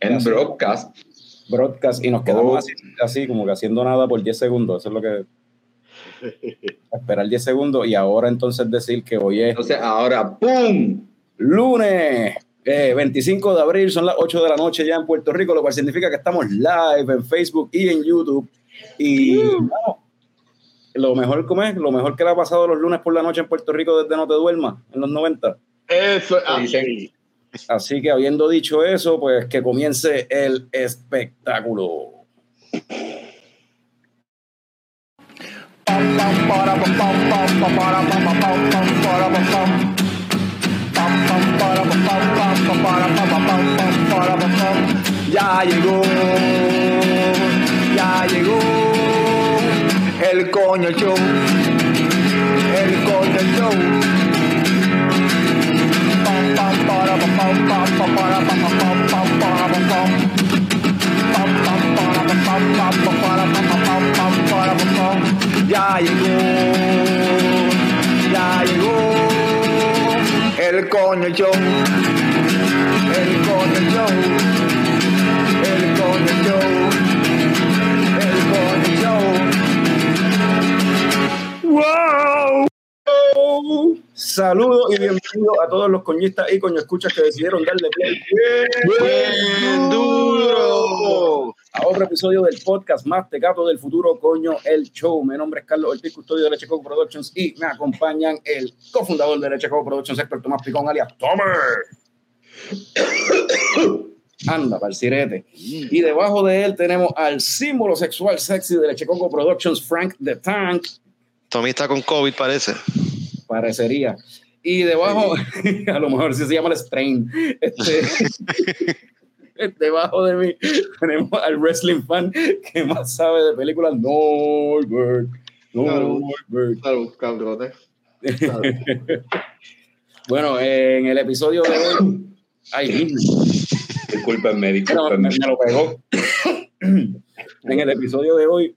En broadcast. Broadcast y nos quedamos así, así, como que haciendo nada por 10 segundos. Eso es lo que. Esperar 10 segundos y ahora entonces decir que hoy es. Entonces, ahora, ¡pum! Lunes. Eh, 25 de abril, son las 8 de la noche ya en Puerto Rico, lo cual significa que estamos live en Facebook y en YouTube. Y bueno, lo mejor, ¿cómo es? Lo mejor que le ha pasado los lunes por la noche en Puerto Rico desde No Te Duermas, en los 90. Eso es Dicen- Así que habiendo dicho eso, pues que comience el espectáculo. Ya llegó, ya llegó el coño show, el coño show. Ya llegó, ya llegó el coño show, el coño show. El Coño Show. El Coño Show. ¡Wow! Saludos y bienvenidos a todos los coñistas y coño escuchas que decidieron darle play ¡Bien duro! a otro episodio del podcast más tecato del futuro, coño, el show. Mi nombre es Carlos Ortiz, custodio de Leche Coco Productions y me acompañan el cofundador de Leche Coco Productions, Héctor Tomás Picón, alias Tomer. Anda, para el sirete. Y debajo de él tenemos al símbolo sexual sexy de Leche Coco Productions, Frank the Tank. Tommy está con COVID, parece. Parecería. Y debajo, a lo mejor sí se llama el strain. Este, debajo de mí tenemos al wrestling fan que más sabe de películas, Norbert. Norbert. Salud, cabrones. Bueno, en el episodio de hoy. Ay, Discúlpenme, me, discúlpenme. me lo pegó. en el episodio de hoy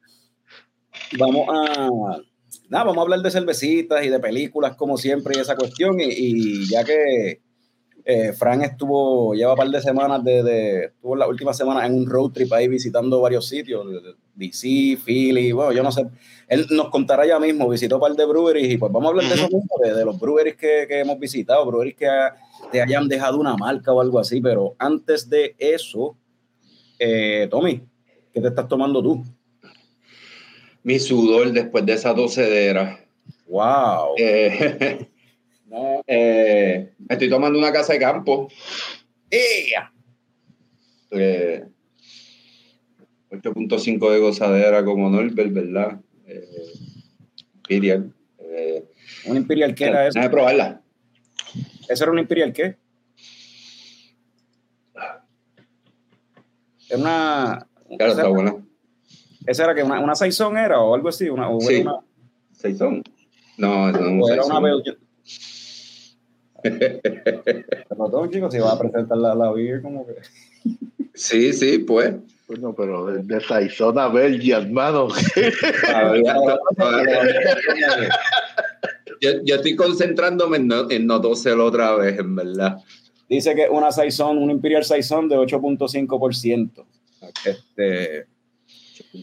vamos a nada, vamos a hablar de cervecitas y de películas como siempre y esa cuestión. Y, y ya que eh, Fran estuvo lleva un par de semanas de, de estuvo la última semana en un road trip ahí visitando varios sitios DC, Philly, bueno, yo no sé, él nos contará ya mismo, visitó un par de breweries y pues vamos a hablar de eso mismo, de, de los breweries que, que hemos visitado, breweries que ha- te hayan dejado una marca o algo así, pero antes de eso, eh, Tommy, ¿qué te estás tomando tú? Mi sudor después de esa docedera. ¡Wow! Eh, no, eh, me estoy tomando una casa de campo. ¡Ea! eh, 8.5 de gozadera como Norbert, ¿verdad? Eh, Imperial. Eh, ¿Un Imperial qué era eso? Déjame probarla. ¿Eso era un Imperial qué? Era una... Claro, está buena. Esa era que una, una Saison era o algo así, una, o Sí. una, ¿Seis son? No, eso no era una. Belgian. Perdón, chicos, si va a presentar la, la beer como que... Sí, sí, pues. Bueno, pero de, de Saizona, Belgia, hermano. Yo, yo estoy concentrándome en no, en no toser otra vez, en verdad. Dice que una Saison, un Imperial Saison de 8.5%. Este,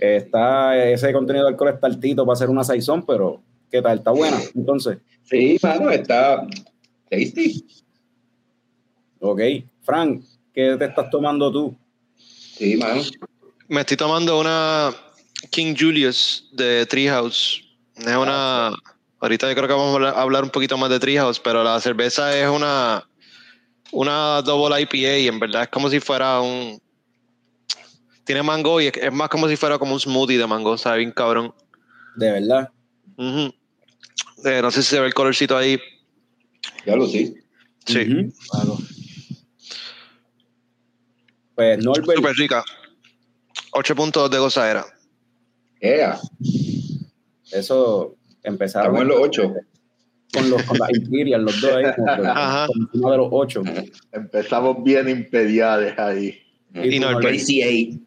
está, ese contenido de alcohol está altito para hacer una Saison, pero ¿qué tal? ¿Está buena? Entonces, Sí, mano, está tasty. ok. Frank, ¿qué te estás tomando tú? Sí, mano. Me estoy tomando una King Julius de Treehouse. Es una. Ahorita yo creo que vamos a hablar, hablar un poquito más de Treehouse, pero la cerveza es una. Una double IPA y en verdad es como si fuera un. Tiene mango y es, es más como si fuera como un smoothie de mango, sabe bien cabrón. De verdad. Eh, no sé si se ve el colorcito ahí. Ya lo sí. Sí, Ujú. Mano, Pues Norbert, súper rica. 8 puntos de gozadera. Yeah. eso empezaron Estamos en los ocho. con los con la Imperial, los dos ahí, Ajá. como uno de los ocho. empezamos bien imperiales ahí. Y no, el Crazy Eight.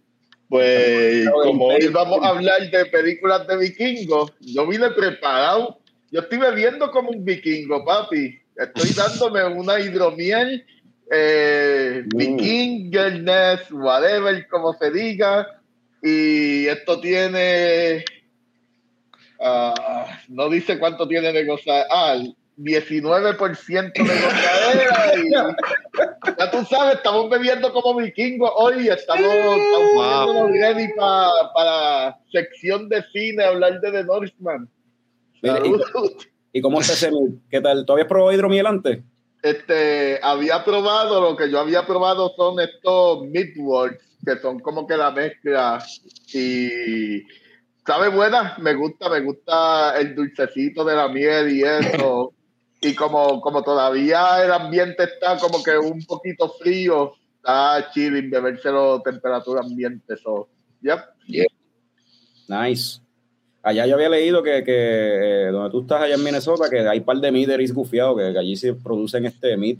Pues, como hoy vamos a hablar de películas de vikingos, yo vine preparado. Yo estoy bebiendo como un vikingo, papi. Estoy dándome una hidromiel eh, Vikingernes, whatever, como se diga. Y esto tiene. ah, no dice cuánto tiene de gozadera. Ah, 19% de gozadera. y ya tú sabes, estamos bebiendo como vikingos hoy. Estamos, estamos Wow. ready pa- para sección de cine, hablar de The Northman. Y- Salud. ¿Y cómo ese miel? ¿Qué tal? ¿Tú habías probado hidromiel antes? este, había probado, lo que yo había probado son estos midwords, que son como que la mezcla y sabe buena, me gusta, me gusta el dulcecito de la miel y eso. Y como, como todavía el ambiente está como que un poquito frío, está chilling bebérselo temperatura ambiente. So, yep. Nice. Allá yo había leído que, que eh, donde tú estás allá en Minnesota, que hay un par de mideris gufiados, que, que allí se producen este meat.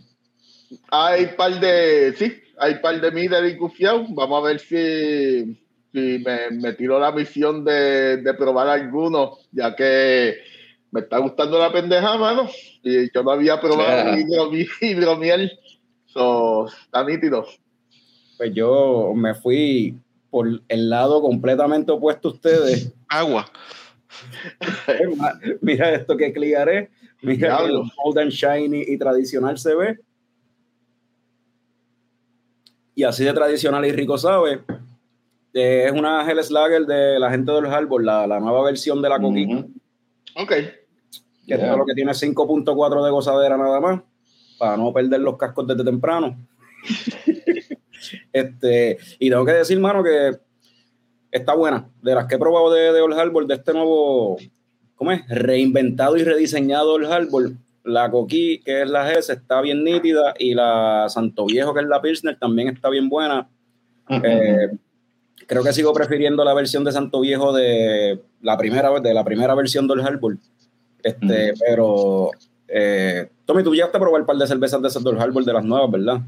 Hay par de, sí, hay par de middle y gufiao. Vamos a ver si, si me, me tiro la misión de, de probar algunos, ya que me está gustando la pendeja, mano. Y yo no había probado Yeah. hidromiel, hidromiel. So, está nítido. Pues yo me fui por el lado completamente opuesto a ustedes. Agua. Mira esto que cliaré. Mira que. Old and Shiny y tradicional se ve. Y así de tradicional y rico sabe. Eh, es una Hell Slager de la gente de los árboles, la, la nueva versión de la coquita. Ujú. Ok. Que Yeah. todo lo que tiene 5.4 de gozadera nada más, para no perder los cascos desde temprano. este, y tengo que decir, mano, que está buena. De las que he probado de, de Old Harbor, de este nuevo, ¿cómo es? Reinventado y rediseñado Old Harbor, la Coquí, que es la GS, está bien nítida, y la Santo Viejo, que es la Pilsner, también está bien buena. Eh, creo que sigo prefiriendo la versión de Santo Viejo de la primera de la primera versión del Harbor. Este, pero eh, Tommy, tú llegaste a probar un par de cervezas de del Harbor de las nuevas, ¿verdad?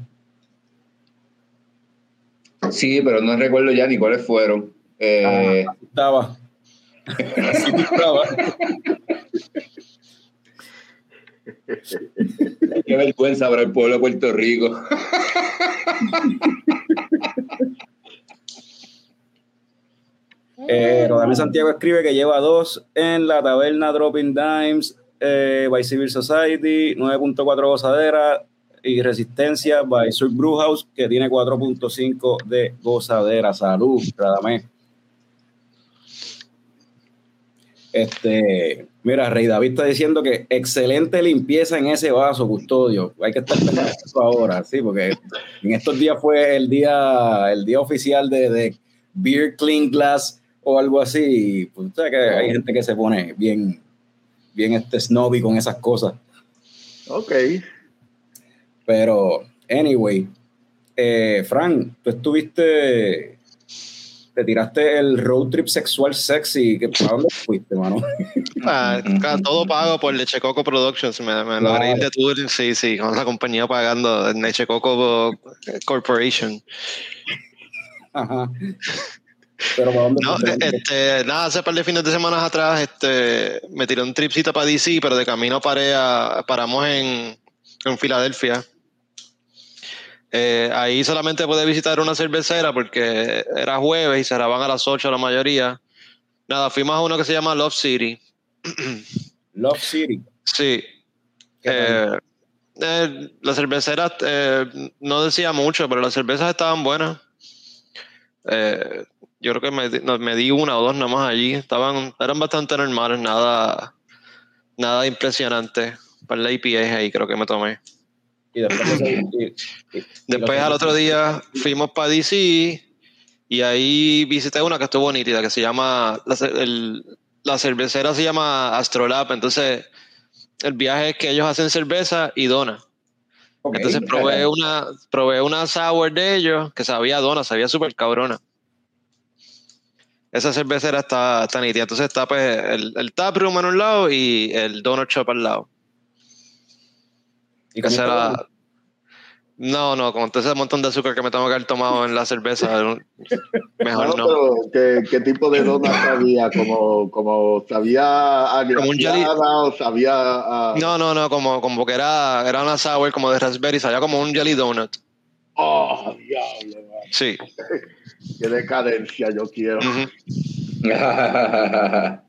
Sí, pero no recuerdo ya ni cuáles fueron. Eh, Así estaba. Así estaba. Qué vergüenza para el pueblo de Puerto Rico. Eh, Rodame Santiago escribe que lleva dos en la taberna Dropping Dimes, eh, by Civil Society, 9.4 gozadera y Resistencia by Sur Brewhouse, que tiene 4.5 de gozadera. Salud, Radamés. Este, mira, Rey David está diciendo que excelente limpieza en ese vaso, custodio. Hay que estar pendiente eso ahora, sí, porque en estos días fue el día, el día oficial de, de Beer Clean Glass o algo así. Pues, o sea que hay gente que se pone bien, bien este snobby con esas cosas. Ok. Pero, anyway, eh, Frank, tú estuviste, te tiraste el road trip sexual sexy. que- ¿A dónde fuiste, mano? Ah, todo pago por Leche Coco Productions. Me, me logré ir de tour, sí, sí, con la compañía pagando Leche Coco Corporation. Ajá. Pero ¿para dónde No, fuiste? este, nada, hace par de fines de semana atrás este, me tiré un tripcito para DC, pero de camino paré a- paramos en, en Filadelfia. Eh, ahí solamente pude visitar una cervecera porque era jueves y cerraban a las 8 la mayoría. Nada, fuimos a uno que se llama Love City. Love City. Sí. Eh, eh, las cerveceras eh, no decía mucho, pero las cervezas estaban buenas. Yo creo que me, me di una o dos nomás allí. Estaban, eran bastante normales, nada, nada impresionante. Para la IPA ahí creo que me tomé. Y después, y- Después al otro día fuimos para DC y ahí visité una que estuvo nítida, que se llama, la, el- la cervecera se llama Astrolab, entonces el viaje es que ellos hacen cerveza y dona. Entonces probé una, probé una sour de ellos que sabía dona, sabía súper cabrona. Esa cervecera está, está nítida. Entonces está pues el, el taproom en un lado y el donut shop al lado. ¿Y era- dona? No, no, con todo ese montón de azúcar que me tengo que haber tomado en la cerveza, mejor No, no. pero ¿qué, qué tipo de dona sabía? Como, como sabía a Como un jelly. glaseada o sabía a... No, no, no, como, como que era, era una sour como de raspberry, sabía como un jelly donut. Oh, diablo, man. Sí. Qué decadencia yo quiero.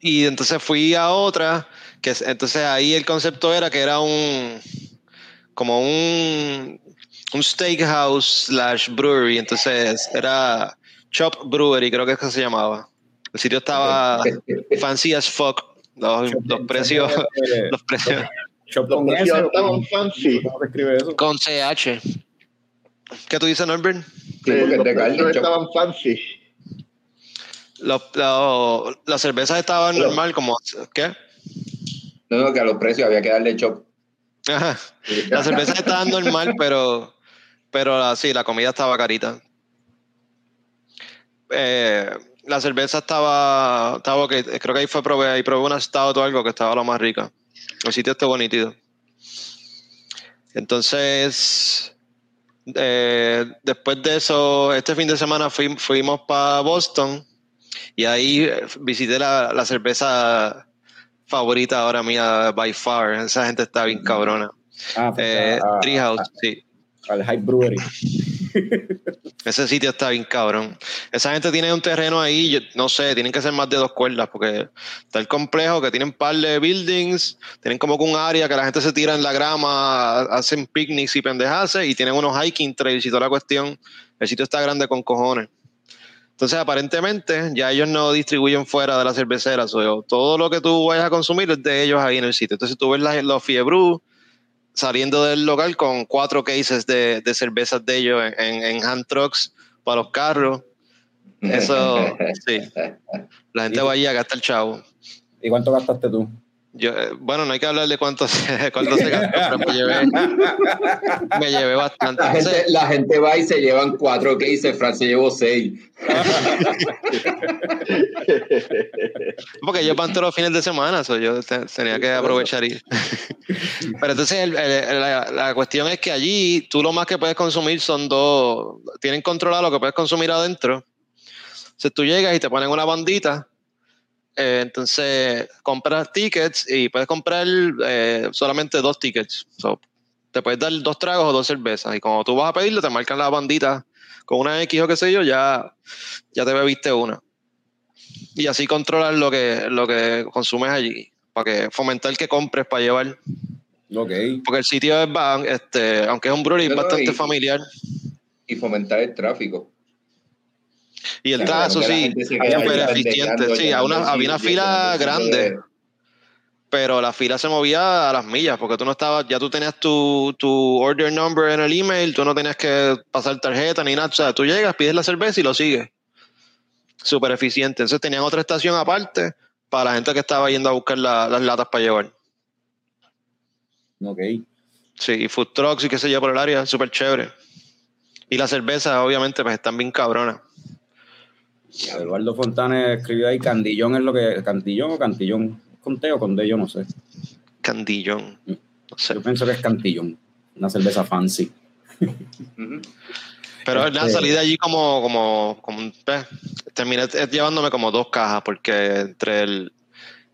Y entonces fui a otra, que es- entonces ahí el concepto era que era un como un un steakhouse slash brewery, entonces era Chop Brewery, creo que es que se llamaba. El sitio estaba fancy as fuck. Los, los precios, los precios Shop Los estaban fancy. Con CH. ¿Qué tú dices, Norbert? Sí, porque Eh, los de estaban fancy. Los, los- las cervezas estaban normal, como ¿qué? No, no, que a los precios había que darle chop. Ajá. Las cervezas estaban normal, pero, pero la- sí, la comida estaba carita. Eh, la cerveza estaba, estaba ok. Creo que ahí fue probé, ahí probé una stout o algo que estaba lo más rica. El sitio está bonito. Entonces, eh, después de eso, este fin de semana fui- fuimos para Boston y ahí eh, visité la, la cerveza favorita ahora mía, by far. Esa gente está bien cabrona. Ah, pues, Eh, a- a- Treehouse, sí. Al Hype Brewery. Ese sitio está bien cabrón. Esa gente tiene un terreno ahí, yo- no sé, tienen que ser más de dos cuerdas, porque está el complejo que tienen par de buildings, tienen como que un área que la gente se tira en la grama, hacen picnics y pendejaces, y tienen unos hiking trails y toda la cuestión. El sitio está grande con cojones. Entonces, aparentemente, ya ellos no distribuyen fuera de la cervecera. so, todo lo que tú vayas a consumir es de ellos ahí en el sitio. Entonces, tú ves la- los Fiebru saliendo del local con cuatro cases de, de cervezas de ellos en, en, en hand trucks para los carros. Eso, sí. La gente va allí a gastar chavo. ¿Y cuánto gastaste tú? Yo, eh, bueno, no hay que hablar de cuánto se, cuánto se gastó, pero me llevé, me llevé bastante. La gente, Entonces, la gente va y se llevan cuatro cases, Fran se llevó seis. porque yo van todos los fines de semana, so yo te- tenía que aprovechar ir. Pero entonces el- el- la, la cuestión es que allí tú lo más que puedes consumir son dos, tienen controlado lo que puedes consumir adentro. Entonces tú llegas y te ponen una bandita, eh, entonces compras tickets y puedes comprar eh, solamente dos tickets. So, te puedes dar dos tragos o dos cervezas y cuando tú vas a pedirlo te marcan la bandita con una X o qué sé yo, ya, ya te bebiste una. Y así controlar lo que, lo que consumes allí, para que fomentar que compres para llevar. Ok. Porque el sitio es, este, aunque es un brewery, es No, no, bastante y- familiar. Y fomentar el tráfico. Y el trazo, sí, súper eficiente. Sí, una- había una fila grande, de- pero la fila se movía a las millas, porque tú no estabas, ya tú tenías tu, tu order number en el email, tú no tenías que pasar tarjeta ni nada. O sea, tú llegas, pides la cerveza y lo sigues. Súper eficiente. Entonces tenían otra estación aparte para la gente que estaba yendo a buscar la- las latas para llevar. Ok. Sí, y food trucks y qué sé yo por el área, súper chévere. Y las cervezas, obviamente, pues están bien cabronas. Eduardo Fontanes escribió ahí Candillón es lo que. ¿Cantillón o Cantillón? ¿Con T o con D? Yo no sé. Candillón. No sé. Yo pienso que es Cantillón. Una cerveza fancy. Pero nada, Este- salí de allí como, como, como pues, terminé eh, llevándome como dos cajas, porque entre el.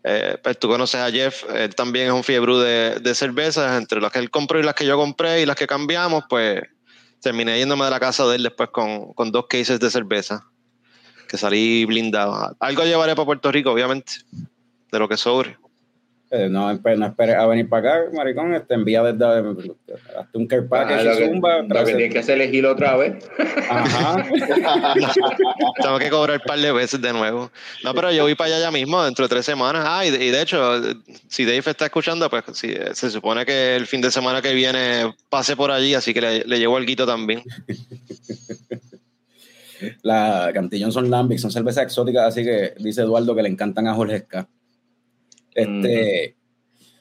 eh, pues tú conoces a Jeff, él también es un fiebre de, de cervezas, entre las que él compró y las que yo compré y las que cambiamos, pues terminé yéndome de la casa de él después con, con dos cases de cerveza, que salí blindado. Algo llevaré para Puerto Rico, obviamente, de lo que sobre. Eh, no, espe- no esperes a venir para acá, maricón. Este, envía desde. Hazte un care Ah, package lo y que, zumba. lo que tienes que hacer es elegir otra vez. Ajá. Tengo que cobrar un par de veces de nuevo. No, pero yo voy para allá ya mismo, dentro de tres semanas. Ah, y de, y de hecho, si Dave está escuchando, pues sí, se supone que el fin de semana que viene pase por allí, así que le, le llevo el guito también. La Cantillón son lambic, son cervezas exóticas, así que dice Eduardo que le encantan a Jorge Ska. Este,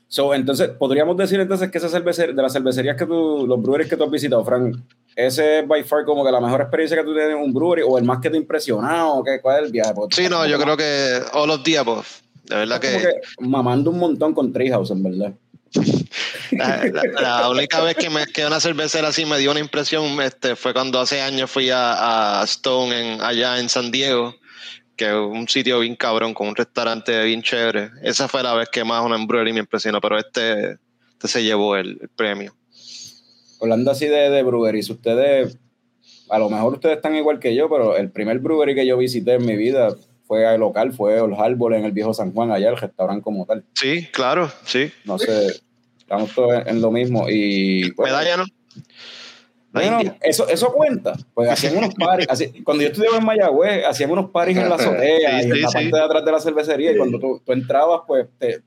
so, entonces, podríamos decir entonces que esa cervecería, de las cervecerías que tú, los breweries que tú has visitado, Frank, ese es by far como que la mejor experiencia que tú tienes en un brewery o el más que te ha impresionado, o qué, ¿cuál es el viaje? Porque Sí, no, yo creo que all of the above. De verdad que que mamando un montón con Treehouse, en verdad. la, la- la única vez que, me, que una cervecera así me dio una impresión este, fue cuando hace años fui a, a Stone en, allá en San Diego, que es un sitio bien cabrón, con un restaurante bien chévere. Esa fue la vez que más una brewery me impresionó, pero este, este se llevó el, el premio. hablando así de, de breweries, ustedes, a lo mejor ustedes están igual que yo, pero el primer brewery que yo visité en mi vida fue al local, fue el Harbor en el viejo San Juan, allá el restaurante como tal. Sí, claro, sí. No sé, estamos todos en, en lo mismo. Y pues, Medalla, ¿no? Bueno, eso, eso cuenta. Pues hacían unos paris. así- cuando yo estudiaba en Mayagüez, hacían unos paris en la azotea Sí, y en sí, la sí. parte de atrás de la cervecería. Y cuando tú, tú entrabas, pues te,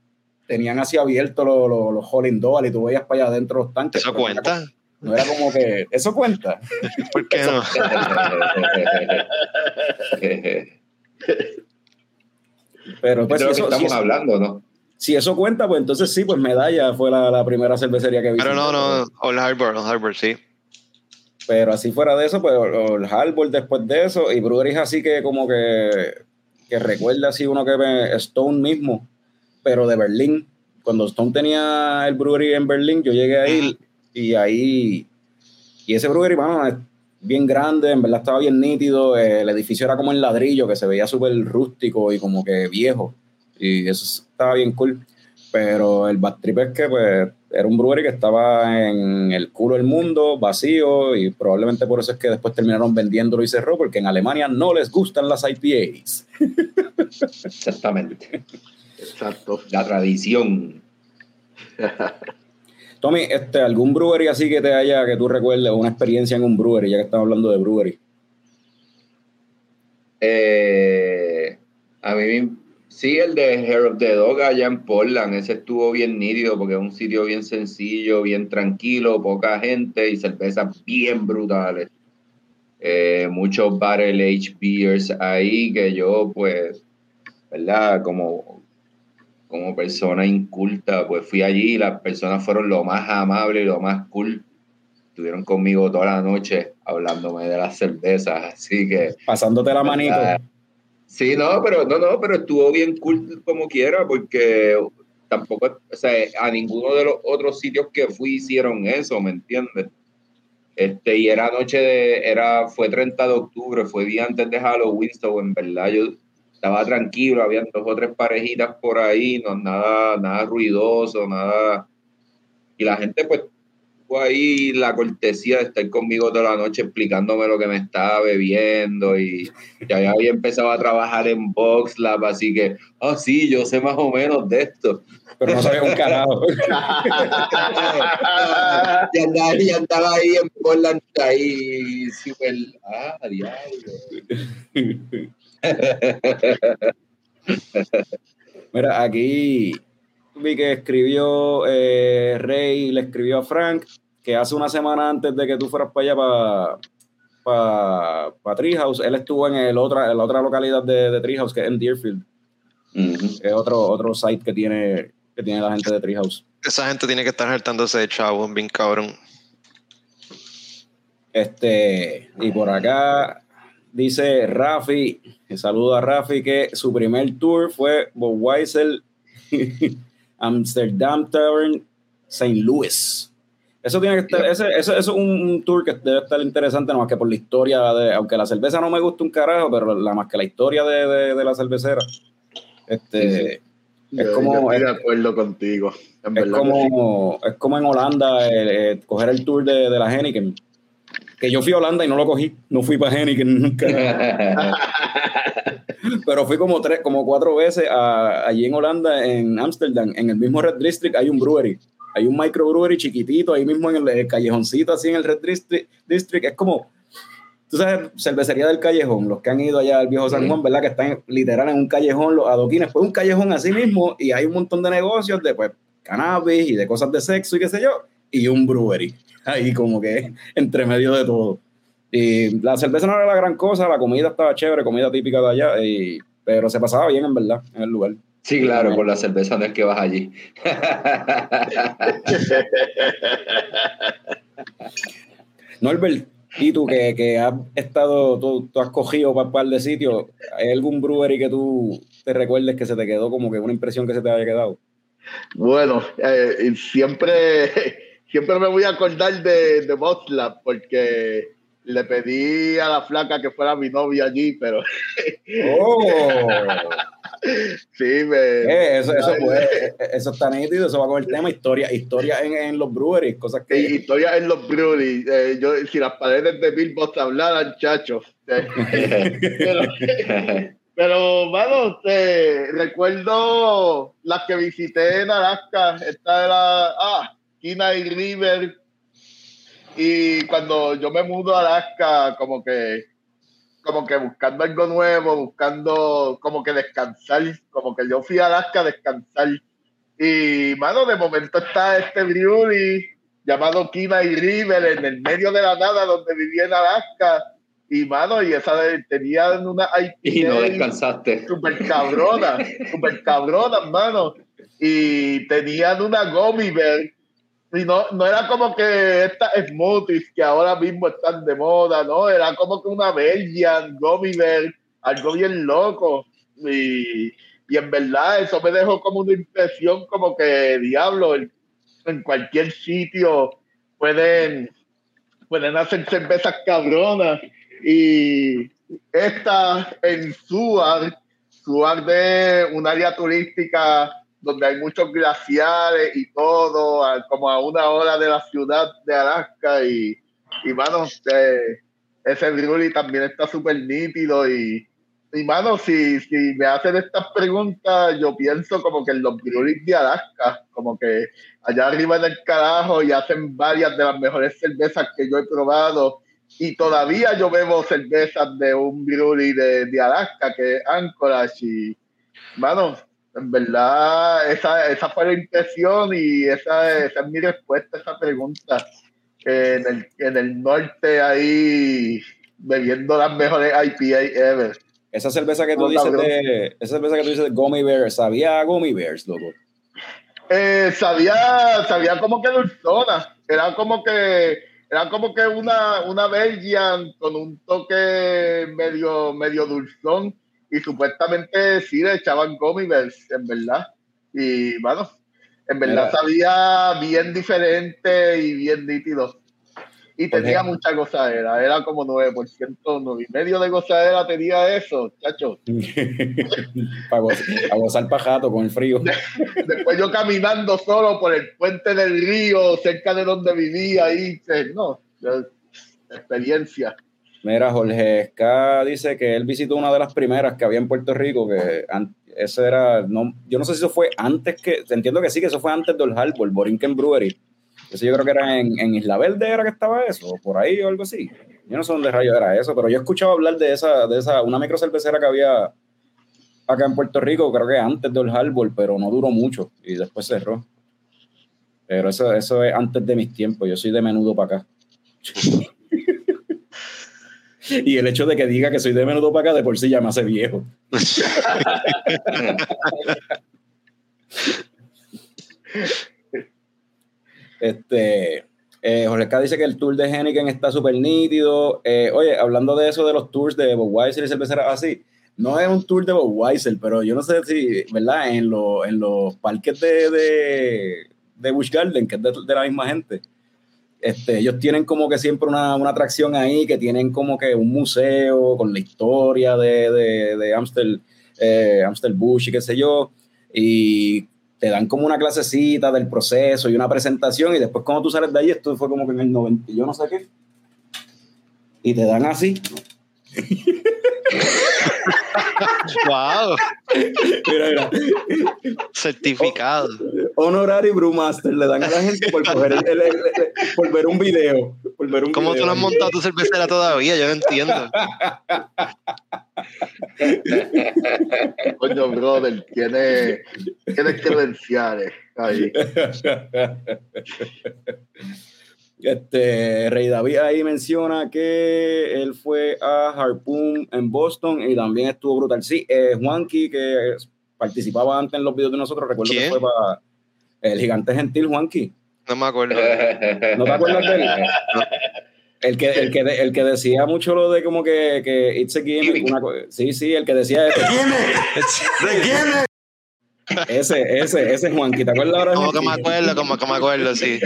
tenían así abiertos los, los, los Holling Doll y tú veías para allá adentro los tanques. Eso era cuenta. No era como que. Eso cuenta. ¿Por qué no? Pero pues que estamos eso, hablando, ¿no? Si eso cuenta, pues entonces sí, pues Medalla fue la, la primera cervecería que vi. Pero no, no, Old Harbor, Old Harbor, sí. Pero así fuera de eso, pues el Harbor después de eso, y breweries así que como que, que recuerda así uno que ve Stone mismo, pero de Berlín. Cuando Stone tenía el brewery en Berlín, yo llegué ahí y ahí, y ese brewery, mano, es bien grande, en verdad estaba bien nítido, eh, el edificio era como en ladrillo, que se veía súper rústico y como que viejo, y eso estaba bien cool. Pero el bad trip es que pues, era un brewery que estaba en el culo del mundo, vacío, y probablemente por eso es que después terminaron vendiéndolo y cerró, porque en Alemania no les gustan las IPAs. Exactamente. Exacto. La tradición. Tommy, este, ¿algún brewery así que te haya, que tú recuerdes, una experiencia en un brewery, ya que estamos hablando de brewery? Eh, a mí, sí, el de Hair of the Dog allá en Portland, ese estuvo bien nítido porque es un sitio bien sencillo, bien tranquilo, poca gente y cervezas bien brutales. Eh, muchos barrel age beers ahí que yo, pues, ¿verdad? Como, como persona inculta, pues fui allí y las personas fueron lo más amables y lo más cool. Estuvieron conmigo toda la noche hablándome de las cervezas, así que... Pasándote la manito. Ah, Sí, no, pero no, no, pero estuvo bien cool como quiera, porque tampoco, o sea, a ninguno de los otros sitios que fui hicieron eso, ¿me entiendes? Este, y era noche de, era, fue 30 de octubre, fue día antes de Halloween, so en verdad yo estaba tranquilo, habían dos o tres parejitas por ahí, no, nada, nada ruidoso, nada, y la gente pues tuvo ahí la cortesía de estar conmigo toda la noche explicándome lo que me estaba bebiendo y ya había empezado a trabajar en Box Lab, así que, ah, sí, yo sé más o menos de esto. Pero no sabía un carajo. y, andaba, y andaba ahí en Portland, ahí, súper, ah, diablo. Mira, aquí vi que escribió eh, Rey, le escribió a Frank que hace una semana antes de que tú fueras para allá, para para pa él estuvo en, el otra, en la otra localidad de, de Treehouse, que es en Deerfield, que es otro, otro site que tiene, que tiene la gente de Treehouse. Esa gente tiene que estar hartándose de chavo, bien cabrón. Este, y por acá dice Rafi, saludo a Rafi, que su primer tour fue Budweiser, Amsterdam Tavern, St. Louis. Eso tiene que estar, ese, ese- eso es un, un tour que debe estar interesante, no más que por la historia de, aunque la cerveza no me gusta un carajo, pero la más que la historia de, de- de la cervecera. Este, Es como- yo estoy de acuerdo contigo. En es sí. como, es como en Holanda eh, coger el tour de, de la Heineken. Que yo fui a Holanda y no lo cogí. No fui para Heineken nunca. Pero fui como tres, como cuatro veces a- allí en Holanda, en Ámsterdam, en el mismo Red District hay un brewery. Hay un microbrewery chiquitito ahí mismo en el, el callejoncito, así en el Red District. District. Es como, tú sabes, cervecería del callejón, los que han ido allá al viejo San Juan, ¿verdad? Que están literal en un callejón, los adoquines, pues un callejón así mismo, y hay un montón de negocios de pues cannabis y de cosas de sexo y qué sé yo, y un brewery. Ahí como que entre medio de todo. Y la cerveza no era la gran cosa, la comida estaba chévere, comida típica de allá, y- pero se pasaba bien en verdad, en el lugar. Sí, claro, por la cerveza no es que vas allí. Norbert, y tú que, que has estado, tú, tú has cogido para un par de sitios, ¿hay algún brewery que tú te recuerdes que se te quedó como que una impresión que se te haya quedado? Bueno, eh, siempre, siempre me voy a acordar de, de Botlab porque le pedí a la flaca que fuera mi novia allí, pero Oh, sí, me. eh, eso, eso, puede- eso está nítido, eso va con el tema historia, historia en, en los breweries, cosas que... Sí, historias en los breweries. Eh, yo, si las paredes de Billboard hablaran, chachos. Pero, pero, mano, eh, recuerdo las que visité en Alaska. Esta era, ah, Kenai River. Y cuando yo me mudo a Alaska, como que, como que buscando algo nuevo, buscando como que descansar, como que yo fui a Alaska a descansar. Y, mano, de momento está este brewery llamado Kenai River en el medio de la nada donde vivía en Alaska. Y, mano, y esa tenían una Y no descansaste. super cabrona, super cabrona, mano. Y tenían una gummy bear. Y no, no era como que estas smoothies que ahora mismo están de moda, ¿no? Era como que una Belgian gummy bear, algo bien loco. Y, y en verdad eso me dejó como una impresión como que, diablo, en, cualquier sitio pueden, pueden hacer cervezas cabronas. Y esta en Suar, Suar de un área turística donde hay muchos glaciares y todo, a- como a una hora de la ciudad de Alaska. Y, y mano, eh, ese brewery también está súper nítido. Y, y mano, si, si me hacen estas preguntas, yo pienso como que en los breweries de Alaska, como que allá arriba en el carajo y hacen varias de las mejores cervezas que yo he probado. Y todavía yo bebo cervezas de un brewery de, de Alaska, que es Anchorage. Y, mano, en verdad, esa, esa fue la impresión y esa, esa es mi respuesta a esa pregunta. Que en, el, en el norte ahí bebiendo las mejores IPA ever. Esa cerveza que tú No, dices de, esa cerveza que tú dices de Gummy Bears, ¿sabía Gummy Bears, loco? Eh, sabía, sabía como que dulzona. Era como que era como que una, una Belgian con un toque medio, medio dulzón. Y supuestamente sí le echaban bears, en verdad. Y bueno, en verdad Mira. sabía bien diferente y bien nítido. Y tenía mucha gozadera, era como 9%, 9 y medio de gozadera tenía eso, chacho. para, gozar, para gozar pajato con el frío. Después yo caminando solo por el puente del río, cerca de donde vivía, ahí, eh, no, experiencia. Mira, Jorge Esca dice que él visitó una de las primeras que había en Puerto Rico, que ese era, no, yo no sé si eso fue antes que, entiendo que sí, que eso fue antes del Harbor, Borinquen Brewery. Eso yo creo que era en, en Isla Verde, era que estaba eso, por ahí o algo así. Yo no sé dónde rayos era eso, pero yo he escuchado hablar de esa, de esa, una micro cervecera que había acá en Puerto Rico, creo que antes del Harbor, pero no duró mucho y después cerró. Pero eso, eso es antes de mis tiempos, yo soy de menudo para acá. Y el hecho de que diga que soy de menudo para acá de por sí ya me hace viejo. Este, eh, Jorge K dice que el tour de Henneken está súper nítido. Eh, oye, hablando de eso de los tours de Budweiser y cerveceras así, no es un tour de Budweiser, pero yo no sé si, ¿verdad? En, lo- en los parques de, de, de Garden, que es de la misma gente, este, ellos tienen como que siempre una, una atracción ahí, que tienen como que un museo con la historia de, de, de Amstel, eh, Amstel Busch y qué sé yo, y te dan como una clasecita del proceso y una presentación, y después cuando tú sales de ahí, esto fue como que en el 90, y yo no sé qué, y te dan así, wow, mira, mira, certificado. Honorario brewmaster, le dan a la gente por, coger el- el- el- el- por ver un video, por ver un ¿Cómo tú video. no has montado tu cervecera todavía? Yo no entiendo. Coño, brother, tiene, tiene credenciales ahí. Este, Rey David ahí menciona que él fue a Harpoon en Boston y también estuvo brutal. Sí, eh, Juanqui, que participaba antes en los videos de nosotros, recuerdo ¿Quién? que fue para el gigante gentil Juanqui. No me acuerdo. ¿No te acuerdas de él? El que, el, que, el que decía mucho lo de como que, que it's a gimmick. una sí, sí, el que decía eso. Ese, ese, ese Juanqui. ¿Te acuerdas ahora de Como que me Juanqui? acuerdo, como que me acuerdo, sí.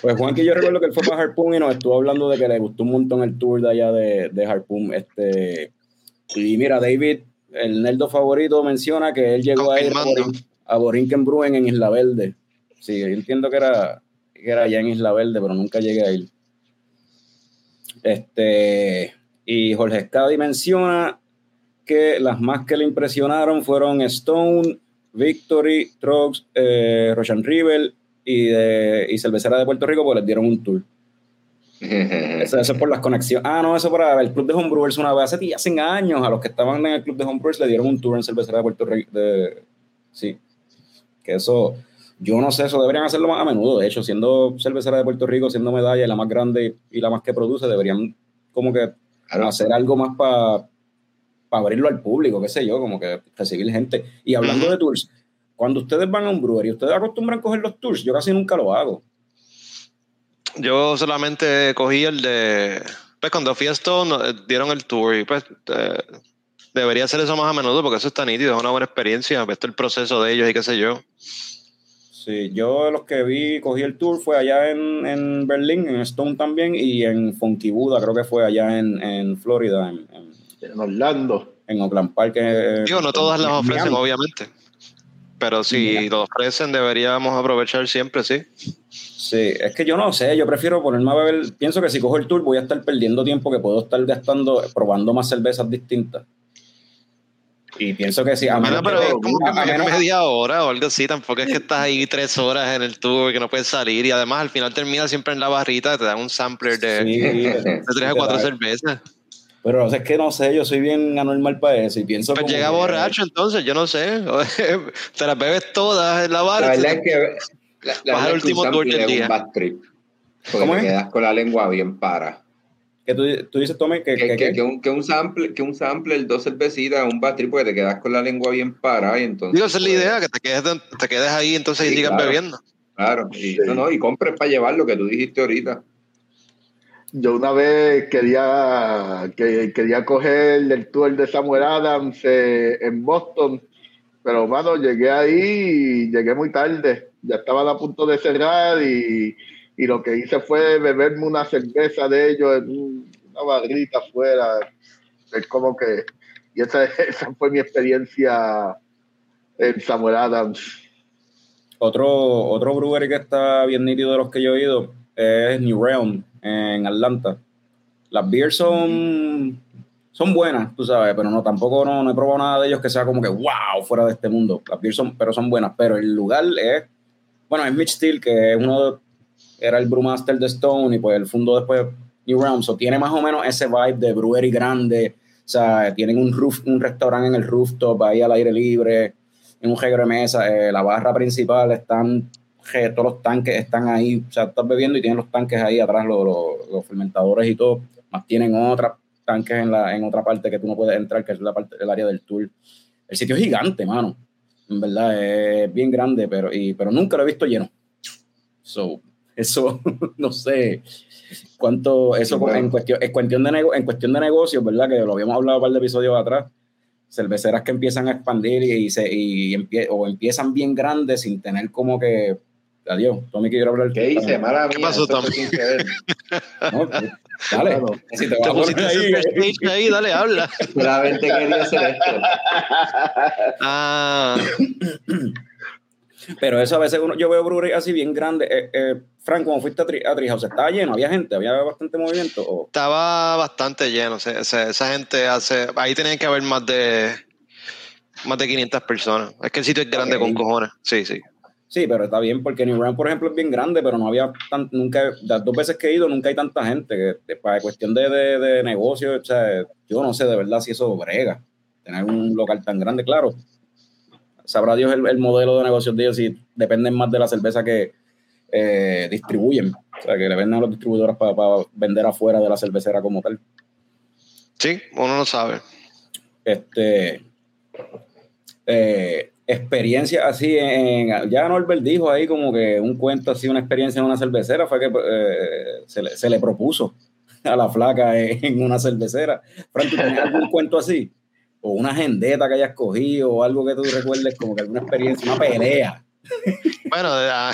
Pues Juan, que yo recuerdo que él fue para Harpoon y nos estuvo hablando de que le gustó un montón el tour de allá de, de Harpoon. Este, y mira, David, el nerdo favorito, menciona que él llegó a ir a. Borin- a Borinquen Brewing en Isla Verde. Sí, yo entiendo que era, que era allá en Isla Verde, pero nunca llegué a ir. Este, y Jorge Scadi menciona que las más que le impresionaron fueron Stone, Victory, Trox, eh, River y, de, y Cervecera de Puerto Rico, porque les dieron un tour. Eso, eso es por las conexiones. Ah, no, eso para el Club de Homebrewers una vez, hace, hace años, a los que estaban en el Club de Homebrewers le dieron un tour en Cervecera de Puerto Rico. de- sí, que eso, yo no sé, eso deberían hacerlo más a menudo. De hecho, siendo Cervecera de Puerto Rico, siendo medalla y la más grande y la más que produce, deberían como que Claro. hacer algo más para abrirlo al público, qué sé yo, como que recibir gente. Y hablando de tours, cuando ustedes van a un brewery, ¿ustedes acostumbran coger los tours? Yo casi nunca lo hago. Yo solamente cogí el de. Pues cuando fui a Stone nos dieron el tour y pues eh, debería hacer eso más a menudo porque eso está nítido, es una buena experiencia, ver todo el proceso de ellos y qué sé yo. Sí, yo los que vi, cogí el tour, fue allá en, en Berlín, en Stone también, y en Funky Buddha, creo que fue allá en, en Florida, en, en, En Orlando. en Oakland Park. eh, Digo, no todas las en ofrecen, Miami. obviamente. Pero si Miami. lo ofrecen, deberíamos aprovechar siempre, sí. Sí, es que yo no sé, yo prefiero ponerme a beber, pienso que si cojo el tour voy a estar perdiendo tiempo que puedo estar gastando, probando más cervezas distintas. Y pienso que sí, a Bueno, menos pero que- es como a- a menos- media hora o algo así, tampoco es que estás ahí tres horas en el tour que no puedes salir y además al final termina siempre en la barrita, te dan un sampler de, Sí, de tres o cuatro cervezas. Pero es que no sé, yo soy bien anormal para eso y pienso Pues como llega que- borracho entonces, yo no sé. Te las bebes todas en la La barra. verdad es que la, la un último tour del día. un bad trip. Porque ¿Cómo te es? quedas con la lengua bien para. que tú, tú dices, Tommy, que, Que, que- que, que- que un, que un sample, que un sample, dos cervecitas, un bad trip, porque te quedas con la lengua bien para y entonces. Digo, esa es la pues, idea, que te quedes, de- te quedes ahí entonces y Sí, sigas claro. bebiendo. Claro, y, Sí. no, no, y compres para llevar lo que tú dijiste ahorita. Yo una vez quería, que, quería coger el tour de Samuel Adams eh, en Boston, pero mano, llegué ahí y llegué muy tarde. Ya estaban a punto de cerrar y, y lo que hice fue beberme una cerveza de ellos en un- una barrita afuera. Es como que, y esa, esa fue mi experiencia en Samuel Adams. otro, otro brewery que está bien nítido de los que yo he ido es New Realm en Atlanta. Las beers son, son buenas, tú sabes, pero no tampoco no, he probado nada de ellos que sea como que wow, fuera de este mundo. Las beers son, pero son buenas, pero el lugar es, bueno, es Mitch Steele, que es uno era el brewmaster de Stone y pues el fundó después New Realm, so tiene más o menos ese vibe de brewery grande, o sea, tienen un roof, un restaurante en el rooftop ahí al aire libre, en un reguero de mesa, eh, la barra principal están, todos los tanques están ahí, o sea, estás bebiendo y tienen los tanques ahí atrás, los, los- fermentadores y todo, más tienen otros tanques en, la, en otra parte que tú no puedes entrar, que es la parte del área del tour. El sitio es gigante, mano, en verdad, es bien grande, pero, y, pero nunca lo he visto lleno. So, eso, no sé cuánto, eso Bueno. en, cuestión, en, cuestión de nego- en cuestión de negocios, ¿verdad? Que lo habíamos hablado un par de episodios atrás, cerveceras que empiezan a expandir y, se, y empie- o empiezan bien grandes sin tener como que, adiós, Tommy quiero hablar. ¿Qué hice? Mala mía. ¿Qué pasó, Tommy? No, pues, dale, Claro. si te Te vas a pusiste ahí, dale, habla. Solamente quería hacer esto. Ah, pero eso a veces uno, yo veo brewery así bien grande. Eh, eh, Frank, cuando fuiste a, Tri- a Treehouse, ¿estaba lleno? ¿Había gente? ¿Había bastante movimiento? ¿O? estaba bastante lleno. se- se- esa gente hace. Ahí tenían que haber más de. Más de 500 personas. Es que el sitio es grande con cojones. Sí, sí. Sí, pero está bien porque New Round, por ejemplo, es bien grande, pero no había tan, nunca, las dos veces que he ido, nunca hay tanta gente. Que, para cuestión de, de, de negocio, o sea, yo no sé de verdad si eso brega, tener un local tan grande, claro. Sabrá Dios el, el modelo de negocios de ellos si dependen más de la cerveza que eh, distribuyen. O sea, que le venden a los distribuidores para vender afuera de la cervecera como tal. Sí, uno no sabe. este eh, experiencia así en, ya Norbert dijo ahí como que un cuento así una experiencia en una cervecera fue que eh, se, le, se le propuso a la flaca en, una cervecera Fran, ¿tú tienes algún cuento así? o una agendeta que hayas cogido o algo que tú recuerdes como que alguna experiencia, una pelea Bueno, ah,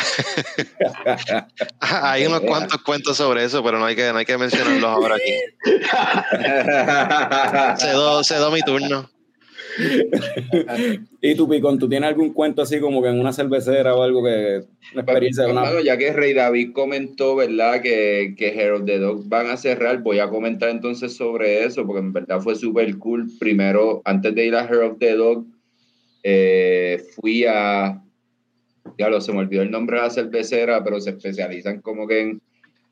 hay unos cuantos cuentos sobre eso, pero no hay que, no hay que mencionarlos ahora aquí. Cedo, cedo mi turno. Y tú, Picón, ¿tú tienes algún cuento así como que en una cervecera o algo que una experiencia de una... Hermano, ya que Rey David comentó, ¿verdad? Que, que Hero of the Dog van a cerrar, voy a comentar entonces sobre eso, porque en verdad fue súper cool. Primero, antes de ir a Hero of the Dog, eh, fui a... Ya lo se me olvidó el nombre de la cervecera, pero se especializan como que en,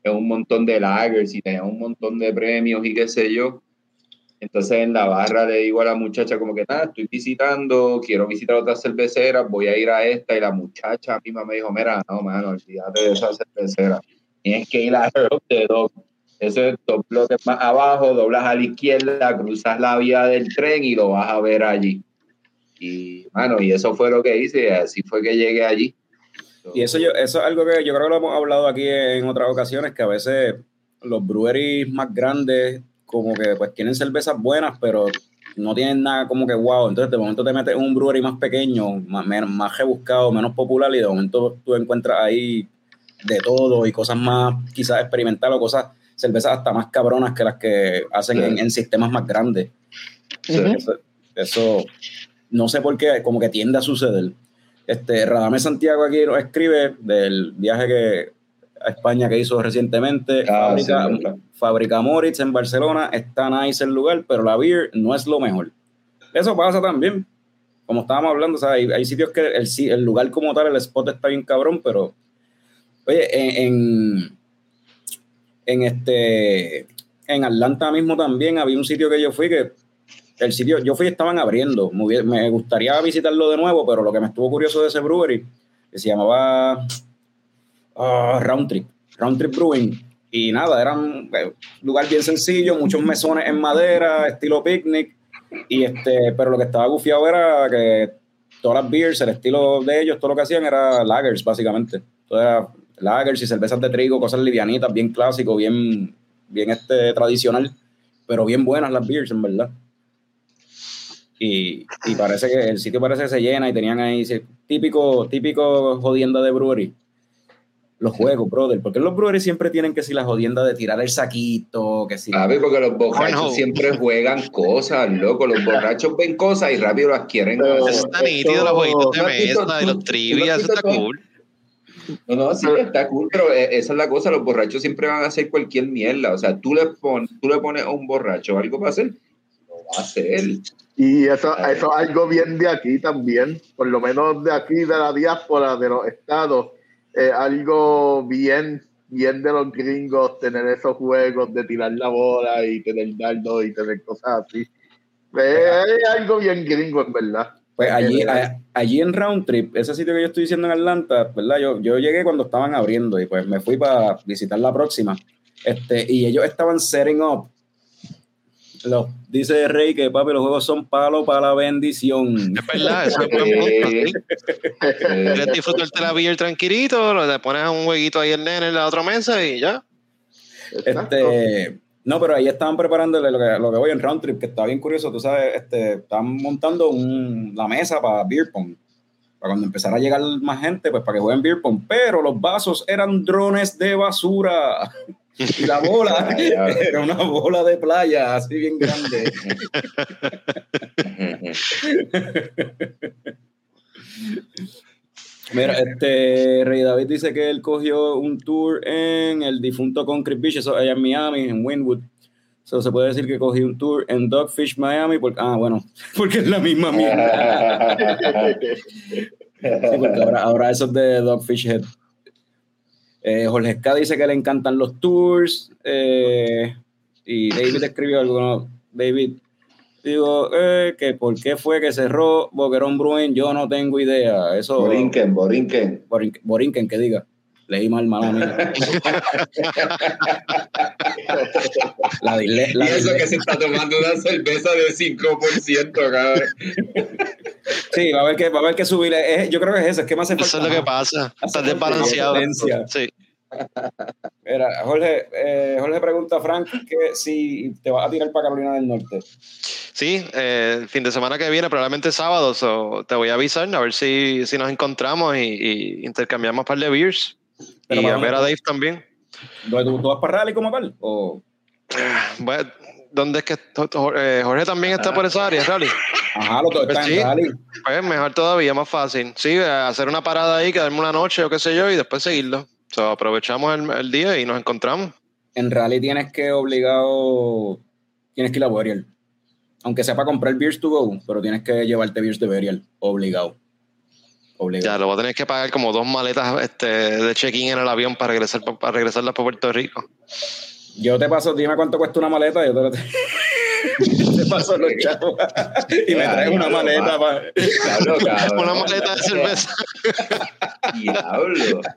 en un montón de lagers y tenían un montón de premios y qué sé yo. Entonces en la barra le digo a la muchacha como que nada, estoy visitando, quiero visitar otras cerveceras, voy a ir a esta y la muchacha misma me dijo, mira, no, mano, olvídate de esa cervecera. Tienes que ir a de Dog. Eso es dos bloques más abajo, doblas a la izquierda, cruzas la vía del tren y lo vas a ver allí. Y, mano, y eso fue lo que hice, así fue que llegué allí. Y eso, yo, eso es algo que yo creo que lo hemos hablado aquí en otras ocasiones, que a veces los breweries más grandes como que pues tienen cervezas buenas, pero no tienen nada como que wow. Entonces de momento te metes en un brewery más pequeño, más, más rebuscado, menos popular y de momento tú encuentras ahí de todo y cosas más quizás experimentales o cosas, cervezas hasta más cabronas que las que hacen en, en sistemas más grandes. Eso, eso no sé por qué, como que tiende a suceder. Este, Radame Santiago aquí nos escribe del viaje que, a España que hizo recientemente. Ah, fábrica, sí, verdad. Fábrica Moritz en Barcelona está nice el lugar, pero la beer no es lo mejor. Eso pasa también. Como estábamos hablando, o sea, hay, hay sitios que el, el lugar como tal, el spot está bien cabrón, pero oye, en, en, en este en Atlanta mismo también había un sitio que yo fui que el sitio, yo fui estaban abriendo. Me gustaría visitarlo de nuevo, pero lo que me estuvo curioso de ese brewery, que se llamaba ah, Round Trip, Round Trip Brewing. Y nada, era un eh, lugar bien sencillo, muchos mesones en madera, estilo picnic. Y este, pero lo que estaba gufiado era que todas las beers, el estilo de ellos, todo lo que hacían era lagers, básicamente. Todo era lagers y cervezas de trigo, cosas livianitas, bien clásico, bien, bien este, tradicional, pero bien buenas las beers, en verdad. Y, y parece que el sitio parece que se llena y tenían ahí típico, típico jodienda de brewery. Los juegos, brother. Porque los breweries siempre tienen que si la jodienda de tirar el saquito, que si. Papi, porque los borrachos siempre juegan cosas, loco. Los borrachos ven cosas y rápido las quieren Pero-. Eso está nítido, los jueguitos de ¿No has visto mesa y tú- los trivias, eso está cool. No, no, sí, está cool, pero eh, esa es la cosa. Los borrachos siempre van a hacer cualquier mierda. O sea, tú le, pon, tú le pones a un borracho algo para hacer, lo va a hacer. Y eso, eso es algo bien de aquí también, por lo menos de aquí, de la diáspora, de los estados, eh, algo bien, bien de los gringos, tener esos juegos de tirar la bola y tener dardos y tener cosas así. Eh, es algo bien gringo, en verdad. Pues allí, Eh, a- allí en Round Trip, ese sitio que yo estoy diciendo en Atlanta, ¿verdad? Yo, yo llegué cuando estaban abriendo y pues me fui para visitar la próxima. Este, y ellos estaban setting up. Los, dice Rey que papi, los juegos son palo para la bendición. Es verdad, eso es buen punto. ¿sí? Quieres disfrutarte la beer tranquilito, lo- le pones un jueguito ahí el nene en la otra mesa y ya. Este, no, pero ahí estaban preparándole lo que, lo que voy en Round Trip, que está bien curioso, tú sabes, este, estaban montando un- la mesa para beer pong. Para cuando empezara a llegar más gente, pues para que jueguen beer pong. Pero los vasos eran drones de basura. Y la bola era una bola de playa, así bien grande. Mira, este Rey David dice que él cogió un tour en el difunto Concrete Beach, eso allá en Miami, en Wynwood. So, se puede decir que cogí un tour en Dogfish Miami, porque, ah, bueno, porque es la misma mierda. Sí, porque ahora, ahora eso es de Dogfish Head. Eh, Jorge K dice que le encantan los tours. eh, y David escribió algo. ¿no? David, digo, eh, que por qué fue que cerró Boquerón Bruin, yo no tengo idea. Eso. Borinquen, Borinquen. Borin- Borinquen, que diga. Leí mal, mala mía. La dile, la Y eso dile- que se está tomando una cerveza de 5%, cabrón. Sí, va a haber que, va a haber que subir. Es- yo creo que es eso, es que me hace Eso es lo que más. pasa. Falta desbalanceado. Sí. Mira, Jorge, eh, Jorge pregunta a Frank que si te vas a tirar para Carolina del Norte. Sí, eh, fin de semana que viene, probablemente sábado, so, te voy a avisar a ver si, si nos encontramos y, y intercambiamos un par de beers. Pero y a ver a Dave también. ¿Dónde ¿Tú, tú vas para Rally como tal? ¿O? Bueno, ¿Dónde es que eh, Jorge también está por esa área, Rally? Ajá, Pues están sí. en Rally. Pues mejor todavía, más fácil. Sí, eh, hacer una parada ahí, quedarme una noche o qué sé yo, y después seguirlo. So, aprovechamos el, el día y nos encontramos. En Rally tienes que obligado. Tienes que ir a Burial. Aunque sea para comprar beers to go, pero tienes que llevarte beers de Burial. Obligado. Ya, Obligado. lo voy a tener que pagar como dos maletas este, de check-in en el avión para regresar para regresarlas para Puerto Rico. Yo te paso, dime cuánto cuesta una maleta. Yo te, te paso los chavos. y me Ya, traes una maleta va. Diablo, cabrón. Una maleta de cerveza. Diablo.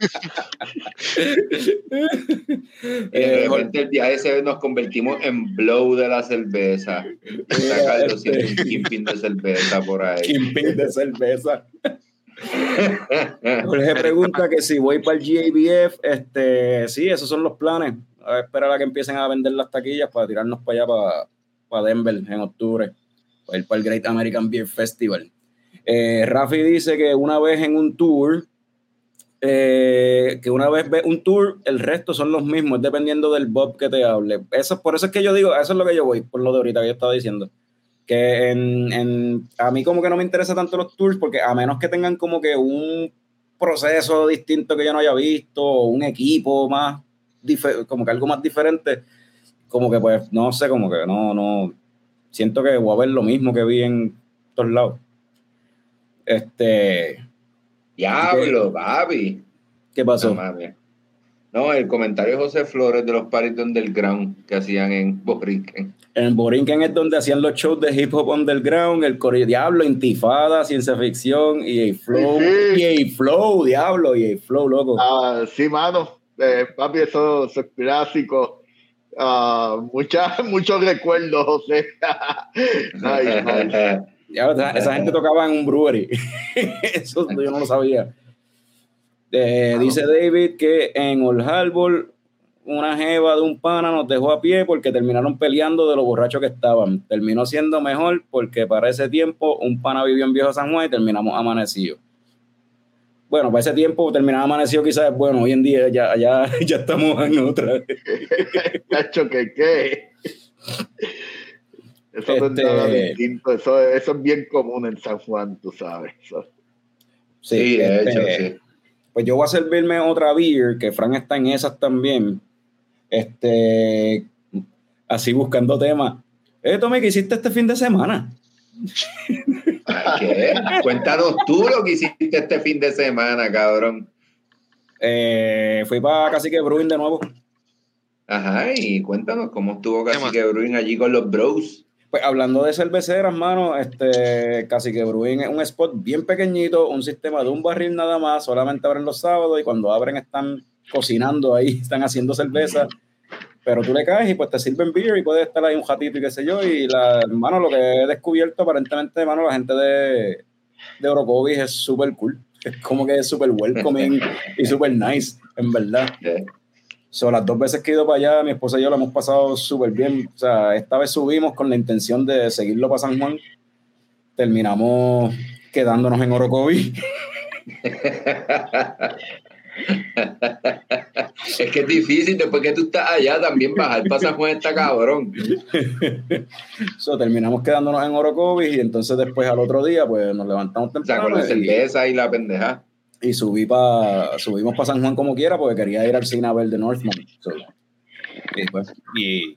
Y de Eh, repente el día ese nos convertimos en blow de la cerveza. Siendo un kingpin de cerveza por ahí. Kingpin de cerveza. Jorge pregunta que si voy para el GABF, este, sí, esos son los planes. A esperar a que empiecen a vender las taquillas para tirarnos para allá, para, para Denver en octubre, para ir para el Great American Beer Festival. Eh, Rafi dice que una vez en un tour, eh, que una vez ve un tour, el resto son los mismos, dependiendo del Bob que te hable. Eso, por eso es que yo digo, eso es lo que yo voy, por lo de ahorita que yo estaba diciendo que en, en- a mí como que no me interesa tanto los tours porque a menos que tengan como que un proceso distinto que yo no haya visto o un equipo más como que algo más diferente como que pues no sé como que no no siento que voy a ver lo mismo que vi en todos lados este Diablo, papi. qué No, pasó mami. No, el comentario de José Flores de los paris de underground que hacían en Borinquen. en Borinquen es donde hacían los shows de hip hop underground el Corri Diablo Intifada ciencia ficción y Flow Sí. y Flow Diablo y Flow loco Ah, sí, mano. Eh, papi, eso, eso es clásico. Ah, mucha- muchos recuerdos, José. Ya, esa, esa gente tocaba en un brewery. Eso yo no lo sabía. Eh, dice David que en Old Harbor una jeva de un pana nos dejó a pie porque terminaron peleando de lo borrachos que estaban. Terminó siendo mejor porque para ese tiempo un pana vivió en Viejo San Juan y terminamos amanecidos. Bueno, para ese tiempo terminar amanecido quizás bueno. Hoy en día ya, ya, ya estamos en otra. Cacho, que qué. Eso no es Este- nada distinto. Eso, eso es bien común en San Juan, tú sabes. Eso- Sí, de este, hecho, sí. Pues yo voy a servirme otra beer, que Fran está en esas también. Este, así buscando temas. Eh, Tommy, ¿qué hiciste este fin de semana? ¿Qué? Cuéntanos tú lo que hiciste este fin de semana, cabrón. Eh, fui para Cacique Bruin de nuevo. Ajá, y cuéntanos cómo estuvo ¿Qué Cacique Bruin allí con los bros. Pues hablando de cerveceras, mano, este, Cacique Bruin es un spot bien pequeñito, un sistema de un barril nada más, solamente abren los sábados y cuando abren están cocinando ahí, están haciendo cerveza. Pero tú le caes y pues te sirven beer y puedes estar ahí un ratito y qué sé yo. Y la, mano, lo que he descubierto aparentemente, mano, la gente de, de Orocovis es súper cool. Es como que es súper welcoming y súper nice, en verdad. So, las dos veces que he ido para allá, mi esposa y yo lo hemos pasado súper bien. O sea, esta vez subimos con la intención de seguirlo para San Juan. Terminamos quedándonos en Orocovi. Es que es difícil, después que tú estás allá, también bajar para San Juan está cabrón. So, terminamos quedándonos en Orocovi y entonces después al otro día, pues nos levantamos O sea, temprano con la y, cerveza y la pendeja. Y subí pa, subimos para San Juan como quiera porque quería ir al cine a ver The Northman. So, y, pues, y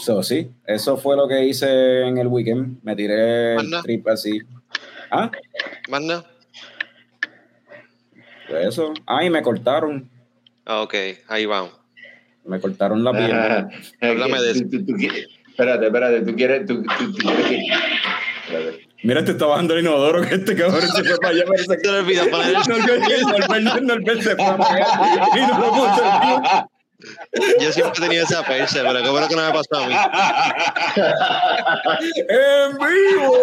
so, sí, eso fue lo que hice en el weekend. Me tiré el trip así. Ah, ¿Más nada? pues eso. Ah, y me cortaron. Ah, ok, ahí vamos. Me cortaron la piel. Ajá. Háblame de Tú- tú- tú quieres- Espérate, espérate, tú quieres, tú, tú- tú quieres que- Espérate. Mira, te está bajando el inodoro que este cabrón se fue para allá. Parece que Se le olvidó poner el- Norbert, Norbert, se fue para allá y no lo puso el tío. Yo siempre he tenido esa perse, pero qué bueno que no me pasó a mí. ¡En vivo!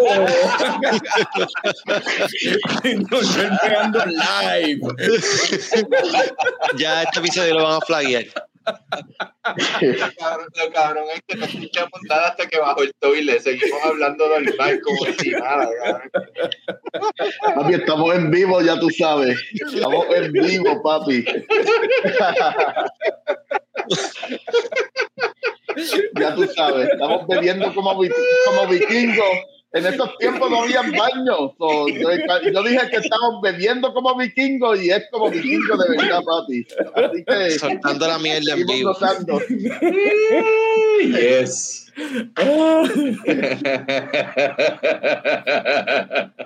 Nos live. Ya este episodio lo van a flaguear. Lo cabrón es que no escuché montada hasta que bajó el toile. Seguimos hablando normal, como si nada. Papi, estamos en vivo, ya tú sabes. Estamos en vivo, papi. ya tú sabes, estamos bebiendo como, como vikingos. En estos tiempos no había baños. So, yo, yo dije que estamos bebiendo como vikingos y es como vikingos de verdad, papi. Así que Soltando la mierda en vivo. gozando. Yes.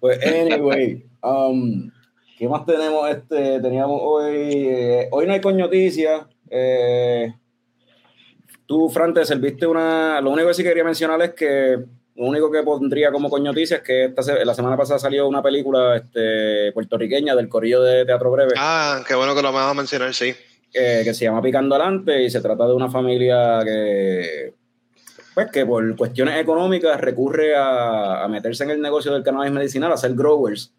Pues, anyway, um, ¿qué más tenemos? Este, teníamos hoy. eh, hoy no hay coñoticia. Eh, tú, Fran, te serviste una. Lo único que sí quería mencionar es que. Lo único que pondría como coñoticia es que esta se- la semana pasada salió una película este, puertorriqueña del Corillo de Teatro Breve. Ah, qué bueno que lo vas a mencionar, sí. eh, que se llama Picando Adelante y se trata de una familia que, pues, que por cuestiones económicas recurre a, a meterse en el negocio del cannabis medicinal, a ser growers.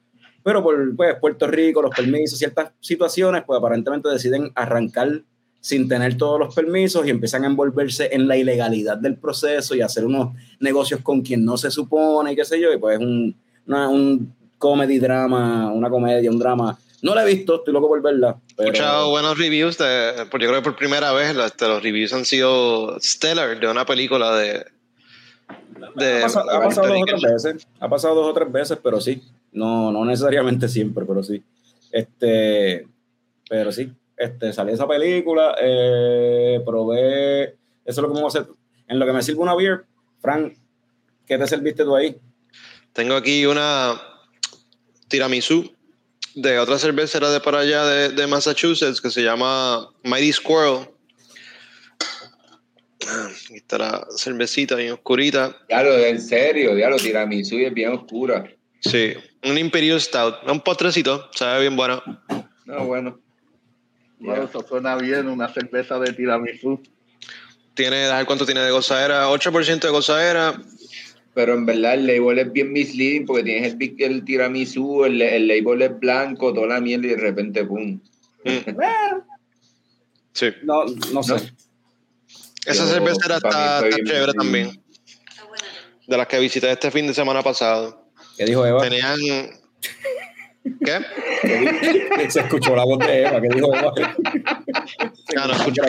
Pero por pues, Puerto Rico, los permisos, ciertas situaciones, pues aparentemente deciden arrancar sin tener todos los permisos y empiezan a envolverse en la ilegalidad del proceso y hacer unos negocios con quien no se supone y qué sé yo, y pues es un, una- un comedy drama, una comedia, un drama. No la he visto, estoy loco por verla. He escuchado buenos reviews, de, pues yo creo que por primera vez los, los reviews han sido stellar de una película de... de ha pasado, ha pasado dos o tres veces, ha pasado dos o tres veces, pero sí, no, no necesariamente siempre, pero sí. Este, pero sí, este, salió esa película, eh, probé, eso es lo que vamos a hacer. En lo que me sirve una beer, Frank, ¿qué te serviste tú ahí? Tengo aquí una tiramisú de otra cervecera de por allá de, de Massachusetts que se llama Mighty Squirrel. Ah, Aquí está la cervecita bien oscurita. Diablo, en serio, diablo, tiramisú y es bien oscura. Sí, un Imperial Stout. Un postrecito, sabe bien bueno. No, bueno. Bueno, eso suena bien, una cerveza de tiramisú. Tiene, cuánto tiene de gozadera, 8% de gozadera. Pero en verdad el label es bien misleading porque tienes el, big- el tiramisú, el, el label es blanco, toda la mierda y de repente, pum. Mm. Sí, No, no sé. No. esa Yo, cervecera para está, chévere también. De las que visité este fin de semana pasado. ¿Qué dijo Eva? Tenían. ¿Qué? Se escuchó la voz de Eva, ¿qué dijo Eva? Ah, no, escuché.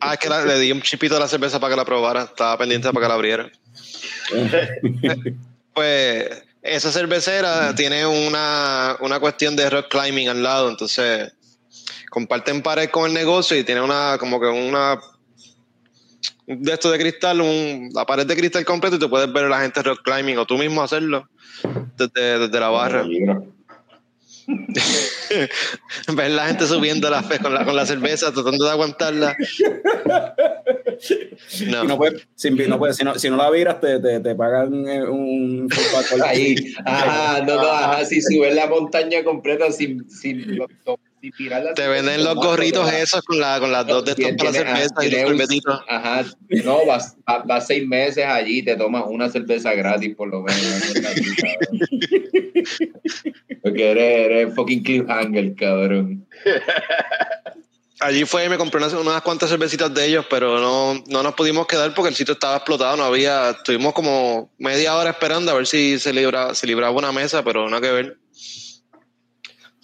Ah, es que la- le di un chipito a la cerveza para que la probara. Estaba pendiente para que la abriera. Pues esa cervecera tiene una, una cuestión de rock climbing al lado, entonces comparten pared con el negocio y tiene una como que una de esto de cristal, un, la pared de cristal completo y te puedes ver a la gente rock climbing o tú mismo hacerlo desde, desde la barra. Peligro. ver la gente subiendo la fe con la, con la cerveza, tratando de aguantarla. No. Y no puedes, si, no si, no, si no la viras, te, te, te pagan eh, un Ahí, ajá, no, no, ajá, si subes la montaña completa sin, sin, Te venden los gorritos esos con, la, con las dos de estas para cerveza y los sorbetitos. Ajá, no, vas, vas, seis meses allí, te tomas una cerveza gratis por lo menos. Porque eres, eres fucking cliffhanger, cabrón. Allí fue y me compré unas, unas cuantas cervecitas de ellos, pero no, no nos pudimos quedar porque el sitio estaba explotado. No había, estuvimos como media hora esperando a ver si se libraba, se libraba una mesa, pero no que ver.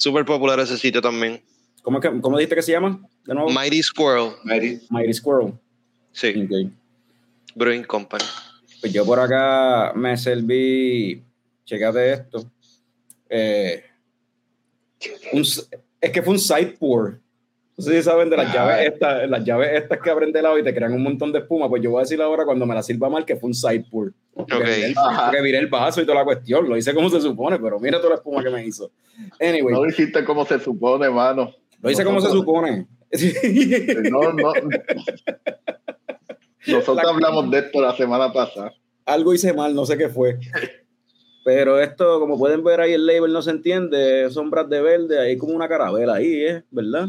Súper popular ese sitio también. ¿Cómo, que, ¿Cómo dijiste que se llama? De nuevo. Mighty Squirrel. Mighty Squirrel. Sí, Ok. Brewing Company. Pues yo por acá me serví, checate esto. Eh, un es que fue un side pour. No sé si saben de las llaves estas, las llaves estas que abren de lado y te crean un montón de espuma. Pues yo voy a decir ahora cuando me la sirva mal que fue un side pour. Porque Ok. viré el- viré vaso y toda la cuestión. Lo hice como se supone, pero mira toda la espuma que me hizo. Anyway, No lo hiciste como se supone, mano. lo hice como se supone. No, no. Nosotros La- hablamos de esto la semana pasada. algo hice mal, no sé qué fue. Pero esto, como pueden ver ahí, el label no se entiende, sombras de verde, hay como una carabela ahí, ¿eh? ¿verdad?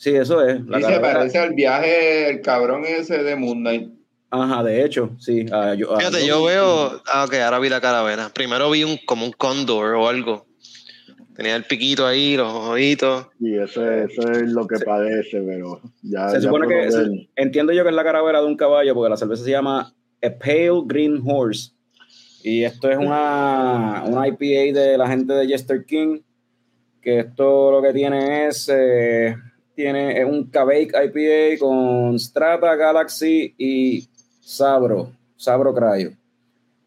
Sí, eso es. La Y se parece al viaje, el cabrón ese de Moon Knight. Ajá, de hecho, sí. yo, Fíjate, yo veo. Ah, ok, ahora vi la calavera. Primero vi un como un cóndor o algo. Tenía el piquito ahí, los ojitos. Y eso, es- eso es lo que parece, pero ya. Se ya supone que se- entiendo yo que es la caravera de un caballo, porque la cerveza se llama A Pale Green Horse. Y esto es una, una IPA de la gente de Jester King. Que esto lo que tiene es. eh, tiene un Cavake IPA con Strata, Galaxy y Sabro. Sabro Cryo.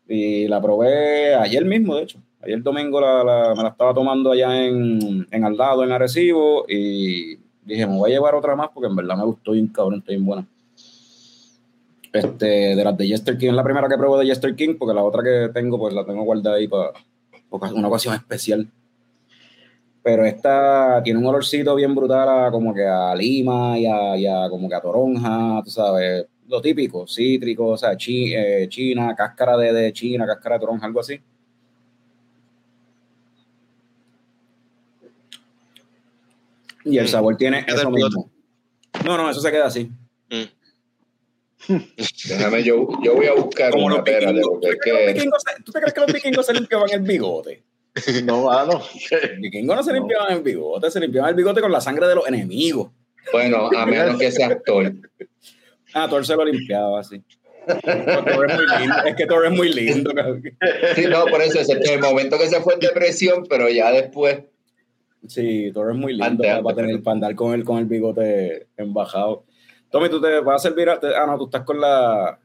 Y la probé ayer mismo, de hecho. Ayer domingo la, la- me la estaba tomando allá en, en al en Arecibo, y dije, me voy a llevar otra más porque en verdad me gustó bien cabrón, está bien buena. Este, de las de Jester King, es la primera que probé de Jester King, porque la otra que tengo, pues la tengo guardada ahí para una ocasión especial. Pero esta tiene un olorcito bien brutal a, como que a lima y a, y a como que a toronja, tú sabes, lo típico, cítrico, o sea, chi- eh, china, cáscara de, de china, cáscara de toronja, algo así. Y el Mm. sabor tiene ¿Qué eso mismo. No, no, eso se queda así. Mm. Déjame, yo, yo voy a buscar Como una, espérate, vikingos. porque ¿Tú es que ¿Tú te crees que los vikingos se limpiaban el bigote? No, mano. Los vikingos no se No. limpiaban el bigote, se limpiaban el bigote con la sangre de los enemigos. Bueno, a menos que sea actor. Ah, Thor se lo limpiaba así. Thor es muy lindo. Es que Thor es muy lindo. Sí, no, por eso es el momento que se fue en depresión, pero ya después... Sí, Thor es muy lindo para, tener, para andar con el, con el bigote embajado. Tommy, tú te vas a servir. a- te- ah, no, tú estás con la.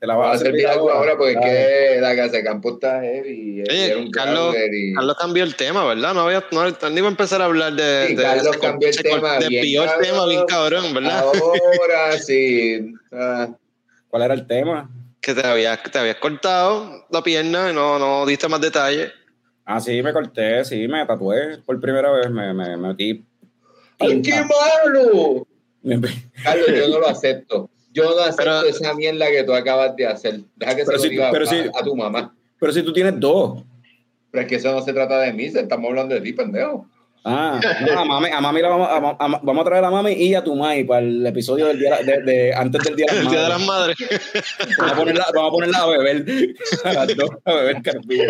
Te la vas a servir algo ahora porque es que la casa de campo está heavy. Oye, era un Carlos- y- Carlos cambió el tema, ¿verdad? No había, no, no iba a empezar a hablar de. Sí, de Carlos cambió el tema Desvió el cabrón. tema bien cabrón, ¿verdad? Ahora sí. Ah, ¿Cuál era el tema? Que te habías, te habías cortado la pierna y no, no diste más detalles. Ah, sí, me corté, sí, me tatué por primera vez. Me, me, me metí. ¡Ay, qué malo! Carlos, yo no lo acepto. Yo no acepto Pero- esa mierda que tú acabas de hacer. Deja que Pero se si lo diga a, si- a tu mamá. Pero si tú tienes dos. Pero es que eso no se trata de mí, se- estamos hablando de ti, pendejo. Ah, no, a mami, a mami la vamos a, a- a- vamos a traer a mami y a tu mai para el episodio del día de, de- antes del día de Día de las Madres. Vamos a ponerla, vamos a, ponerla a beber a las dos, a beber carpillo.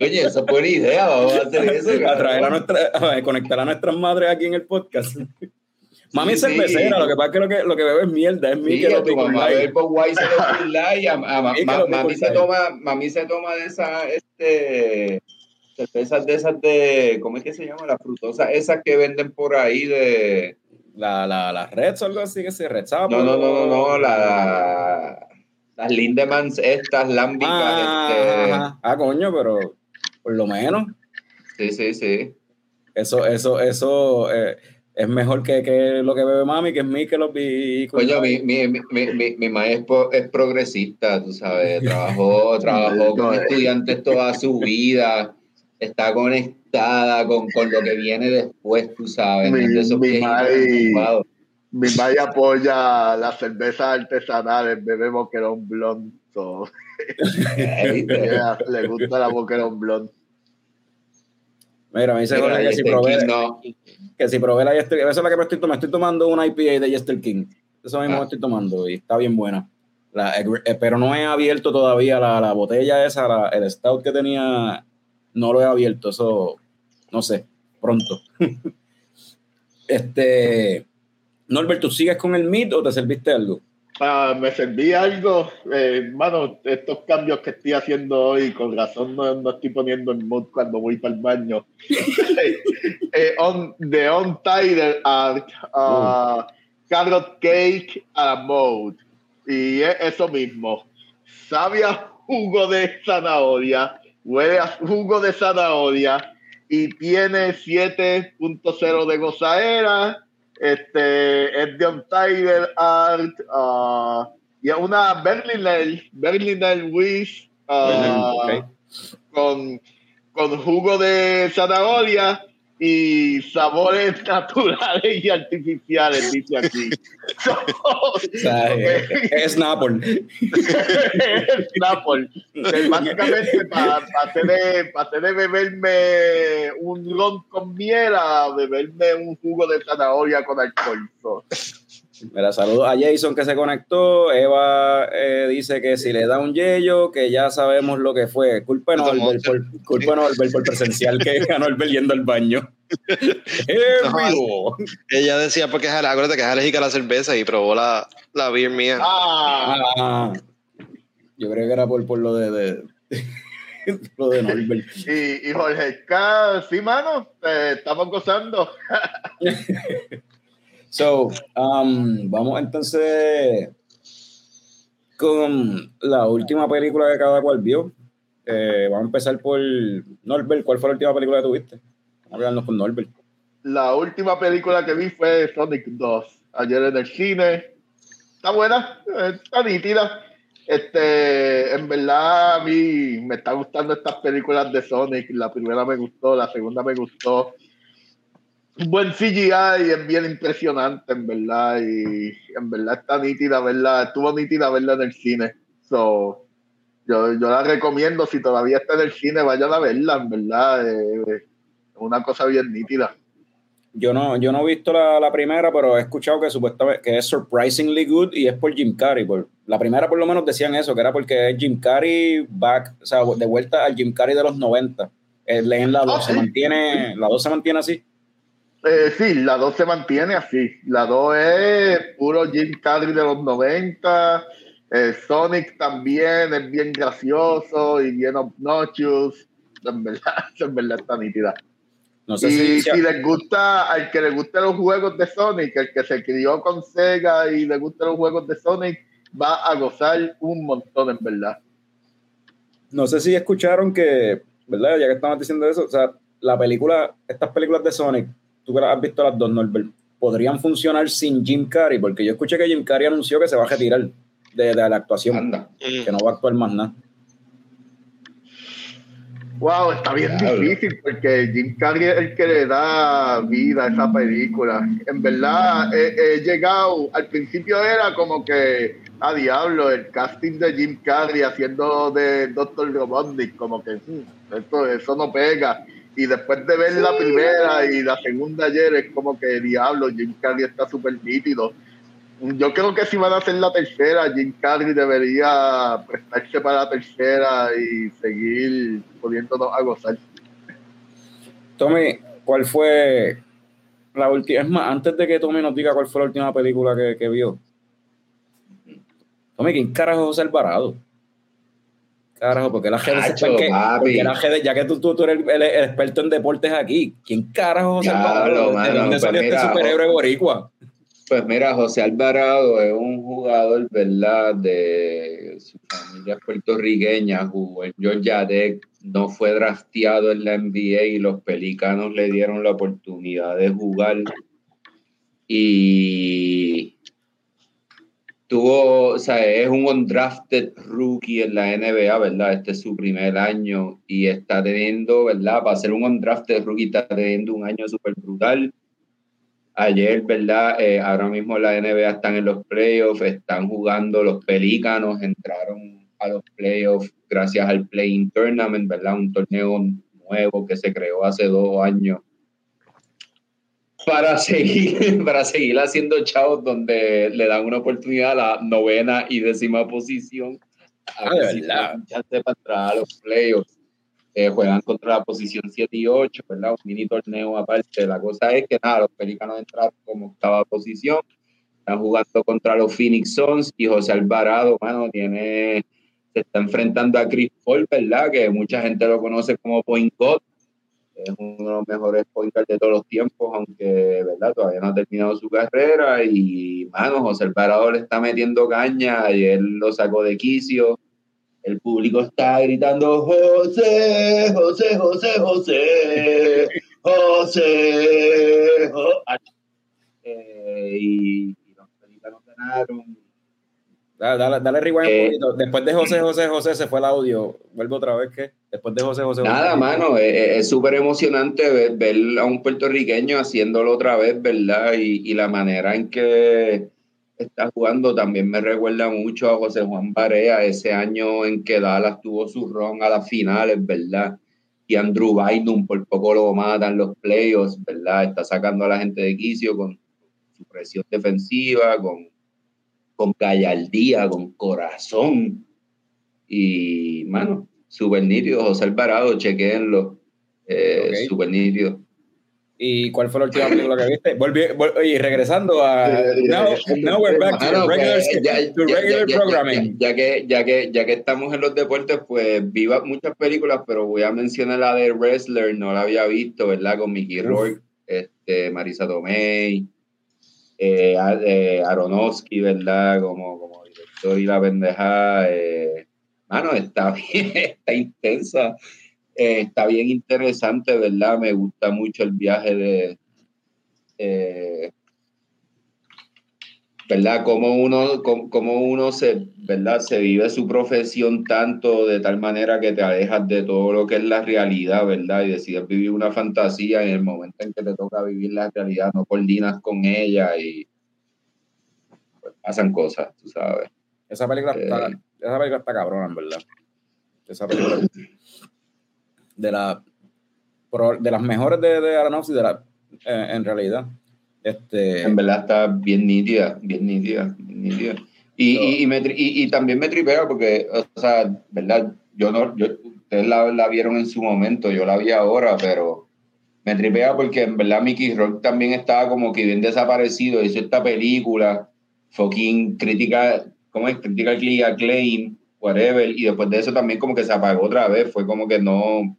Oye, esa es buena idea, vamos a hacer eso. a traer a nuestra, a conectar a nuestras madres aquí en el podcast. Mami es Sí, cervecera, sí. lo que pasa es que lo que, lo que bebe es mierda, es Sí, Mikel a o tu mamá bebe a, a- a- que ma- lo mami se toma, mami se toma de esas, este, cervezas de esas de, ¿cómo es que se llama? Las frutosas, esas que venden por ahí de, La, la, la Reds o algo así, que se Red Sapo. no, no, no, no, no, la, las Lindemans estas, lámbicas, Ah, este, ah, coño, pero por lo menos sí, sí, sí. eso, eso, eso eh, es mejor que, que lo que bebe mami, que es Mikel o Pico Coño, mi, mi, mi, mi, mamá es, progresista, tú sabes, trabajó, trabajó con estudiantes toda su vida, está conectada con, con lo que viene después, tú sabes. Mi-. Esos mi madre-. Mi madre apoya las cervezas artesanales, bebe Boquerón Blond. so, Eh, ¿viste? yeah, le gusta la Boquerón Blond. Mira, me dice Mira, que si probé, King no. que si probé la Jester, esa es la que me estoy tomando, estoy tomando una IPA de Jester King. Eso mismo Ah. me estoy tomando y está bien buena. La- eh, pero no he abierto todavía la, la botella esa, la- el stout que tenía, no lo he abierto, eso no sé, pronto. este, Norbert, ¿tú sigues con el meat o te serviste algo? Ah, me serví algo, eh, hermano, estos cambios que estoy haciendo hoy, con razón no, no estoy poniendo el mood cuando voy para el baño. eh, on, de On Title Art, ah, Carrot Cake a Mode. Y es eso mismo. Sabe a jugo de zanahoria, huele a jugo de zanahoria y tiene 7.0 de gozaera este, es de Untitled Art, ah, y es una Berliner, Berliner Wish ah, Ok. con, con jugo de zanahoria y sabores naturales y artificiales, dice aquí. So, es, es Snapple. Snapple. Eh, Básicamente, para hacer, de, pa' hacer de beberme un ron con miel a beberme un jugo de zanahoria con alcohol. So, Mira, saludos a Jason que se conectó. Eva eh, dice que si le da un yello, que ya sabemos lo que fue. Culpa no Norbert por, culpa Norbert por presencial que ganó el yendo al baño. Eh, vivo. Ella decía porque es, acuérdate que es alérgica a la cerveza y probó la, la beer mía. ah, Ah, yo creo que era por, por lo de, de- lo de Norbert. y, y Jorge K, sí, mano, eh, estamos gozando. So, um, vamos entonces con la última película que cada cual vio. Eh, vamos a empezar por Norbert. ¿Cuál fue la última película que tuviste? Vamos con Norbert. La última película que vi fue Sonic 2, ayer en el cine. Está buena, está nítida. Este, en verdad, a mí me está gustando estas películas de Sonic. La primera me gustó, la segunda me gustó. Un buen CGI es bien impresionante, en verdad. Y en verdad está nítida verla. Estuvo nítida verla en el cine. So, yo, yo la recomiendo. Si todavía está en el cine, vayan a verla, en verdad. Eh, es una cosa bien nítida. Yo no, yo no he visto la, la primera, pero he escuchado que supuestamente que es surprisingly good y es por Jim Carrey. Por, la primera por lo menos decían eso, que era porque es Jim Carrey back, o sea, de vuelta al Jim Carrey de los 90. Eh, leen la 2, Ah, se sí. mantiene, la 2 se mantiene así. Eh, sí, la 2 se mantiene así. La 2 es puro Jim Carrey de los 90. Eh, Sonic también es bien gracioso y bien obnoxious. En verdad, en verdad está nítida. No sé y si, si les gusta, al que le gusten los juegos de Sonic, el que se crió con Sega y le gustan los juegos de Sonic, va a gozar un montón, en verdad. no sé si escucharon que, ¿verdad? Ya que estamos diciendo eso, o sea, la película, estas películas de Sonic, tú que has visto las dos, Norbert, podrían funcionar sin Jim Carrey, porque yo escuché que Jim Carrey anunció que se va a retirar de, de la actuación, Anda. Que no va a actuar más nada. Wow, está bien Diablo. difícil porque Jim Carrey es el que le da vida a esa película. En verdad, he, he llegado, al principio era como que, a diablo, el casting de Jim Carrey haciendo de Dr. Robotnik, como que hmm, eso, eso no pega. Y después de ver la primera y la segunda ayer, es como que, diablo, Jim Carrey está súper nítido. Yo creo que si van a hacer la tercera, Jim Carrey debería prestarse para la tercera y seguir poniéndonos a gozar. Tommy, ¿cuál fue la última? Es más, antes de que Tommy nos diga cuál fue la última película que, que vio. Tommy, ¿quién carajo es José Alvarado? Carajo, porque la gente Cacho, papi. ya que tú, tú, tú eres el, el experto en deportes aquí, ¿quién carajo José Alvarado? ¿De dónde pues salió este mira, superhéroe boricua? Pues mira, José Alvarado es un jugador, ¿verdad? De su familia puertorriqueña, jugó en Georgia Tech, no fue drafteado en la NBA y los Pelicanos le dieron la oportunidad de jugar. Y tuvo, o sea, es un undrafted rookie en la NBA, ¿verdad? Este es su primer año y está teniendo, ¿verdad? Para ser un undrafted rookie está teniendo un año súper brutal. Ayer, ¿verdad? Eh, ahora mismo la NBA están en los playoffs, están jugando los Pelícanos, entraron a los playoffs gracias al Playing Tournament, ¿verdad? Un torneo nuevo que se creó hace dos años para seguir, para seguir haciendo chavos donde le dan una oportunidad a la novena y décima posición. A ver si para entrar a los playoffs. Eh, juegan contra la posición 7 y 8, ¿verdad? Un mini torneo aparte. La cosa es que nada, los pelicanos entraron como octava posición. Están jugando contra los Phoenix Suns y José Alvarado, mano, tiene, se está enfrentando a Chris Paul, ¿verdad? Que mucha gente lo conoce como Point God. Es uno de los mejores point de todos los tiempos, aunque, ¿verdad? Todavía no ha terminado su carrera. Y, mano, José Alvarado le está metiendo caña. Ayer lo sacó de quicio. El público está gritando, José, José, José, José, José. Jo-". Eh, y, y los pelícanos ganaron. Dale, dale, dale rewind Eh, un poquito. Después de José, José, José se fue el audio. Vuelvo otra vez que después de José, José. Nada, José, mano, es- es es súper emocionante ver, ver a un puertorriqueño haciéndolo otra vez, ¿verdad? Y, y la manera en que está jugando también me recuerda mucho a José Juan Barea, ese año en que Dallas tuvo su ron a las finales, ¿verdad? Y Andrew Bynum por poco lo matan los playoffs, ¿verdad? Está sacando a la gente de quicio con su presión defensiva, con, con gallardía, con corazón. Y, mano, súper nítido. José Alvarado, chequéenlo. Eh, Ok. Súper nítido. ¿Y cuál fue la última película que viste? Volví, vol- oye, regresando a. Now, now we're back to regular, pues, ya- to ya- regular ya- ya- programming. Ya, que, ya, que, ya que estamos en los deportes, pues vi va- muchas películas, pero voy a mencionar la de Wrestler, no la había visto, ¿verdad? Con Mickey. Rourke, este, Marisa Tomei, eh, eh, Aronofsky, ¿verdad? Como, director y la pendeja. Eh, mano, está bien, está intensa. Eh, está bien interesante, ¿verdad? Me gusta mucho el viaje de, eh, ¿verdad? Como uno, com- como uno se, ¿verdad? Se vive su profesión tanto de tal manera que te alejas de todo lo que es la realidad, ¿verdad? Y decides vivir una fantasía en el momento en que te toca vivir la realidad, no coordinas con ella y pues, pasan cosas, tú sabes. Esa película está, Eh. esa película está cabrona, en verdad. Esa película de la de las mejores de, de Aronofsky, de la, eh, en realidad. Este, En verdad está bien nítida, bien nítida, bien nítida. Y, So- y, y, me y- y también me tripea porque, o sea, ¿verdad? Yo no, yo, ustedes la, la vieron en su momento, yo la vi ahora, pero me tripea porque en verdad Mickey Rourke también estaba como que bien desaparecido, hizo esta película, fucking crítica, ¿cómo es? Critically acclaim, whatever, y después de eso también como que se apagó otra vez, fue como que no,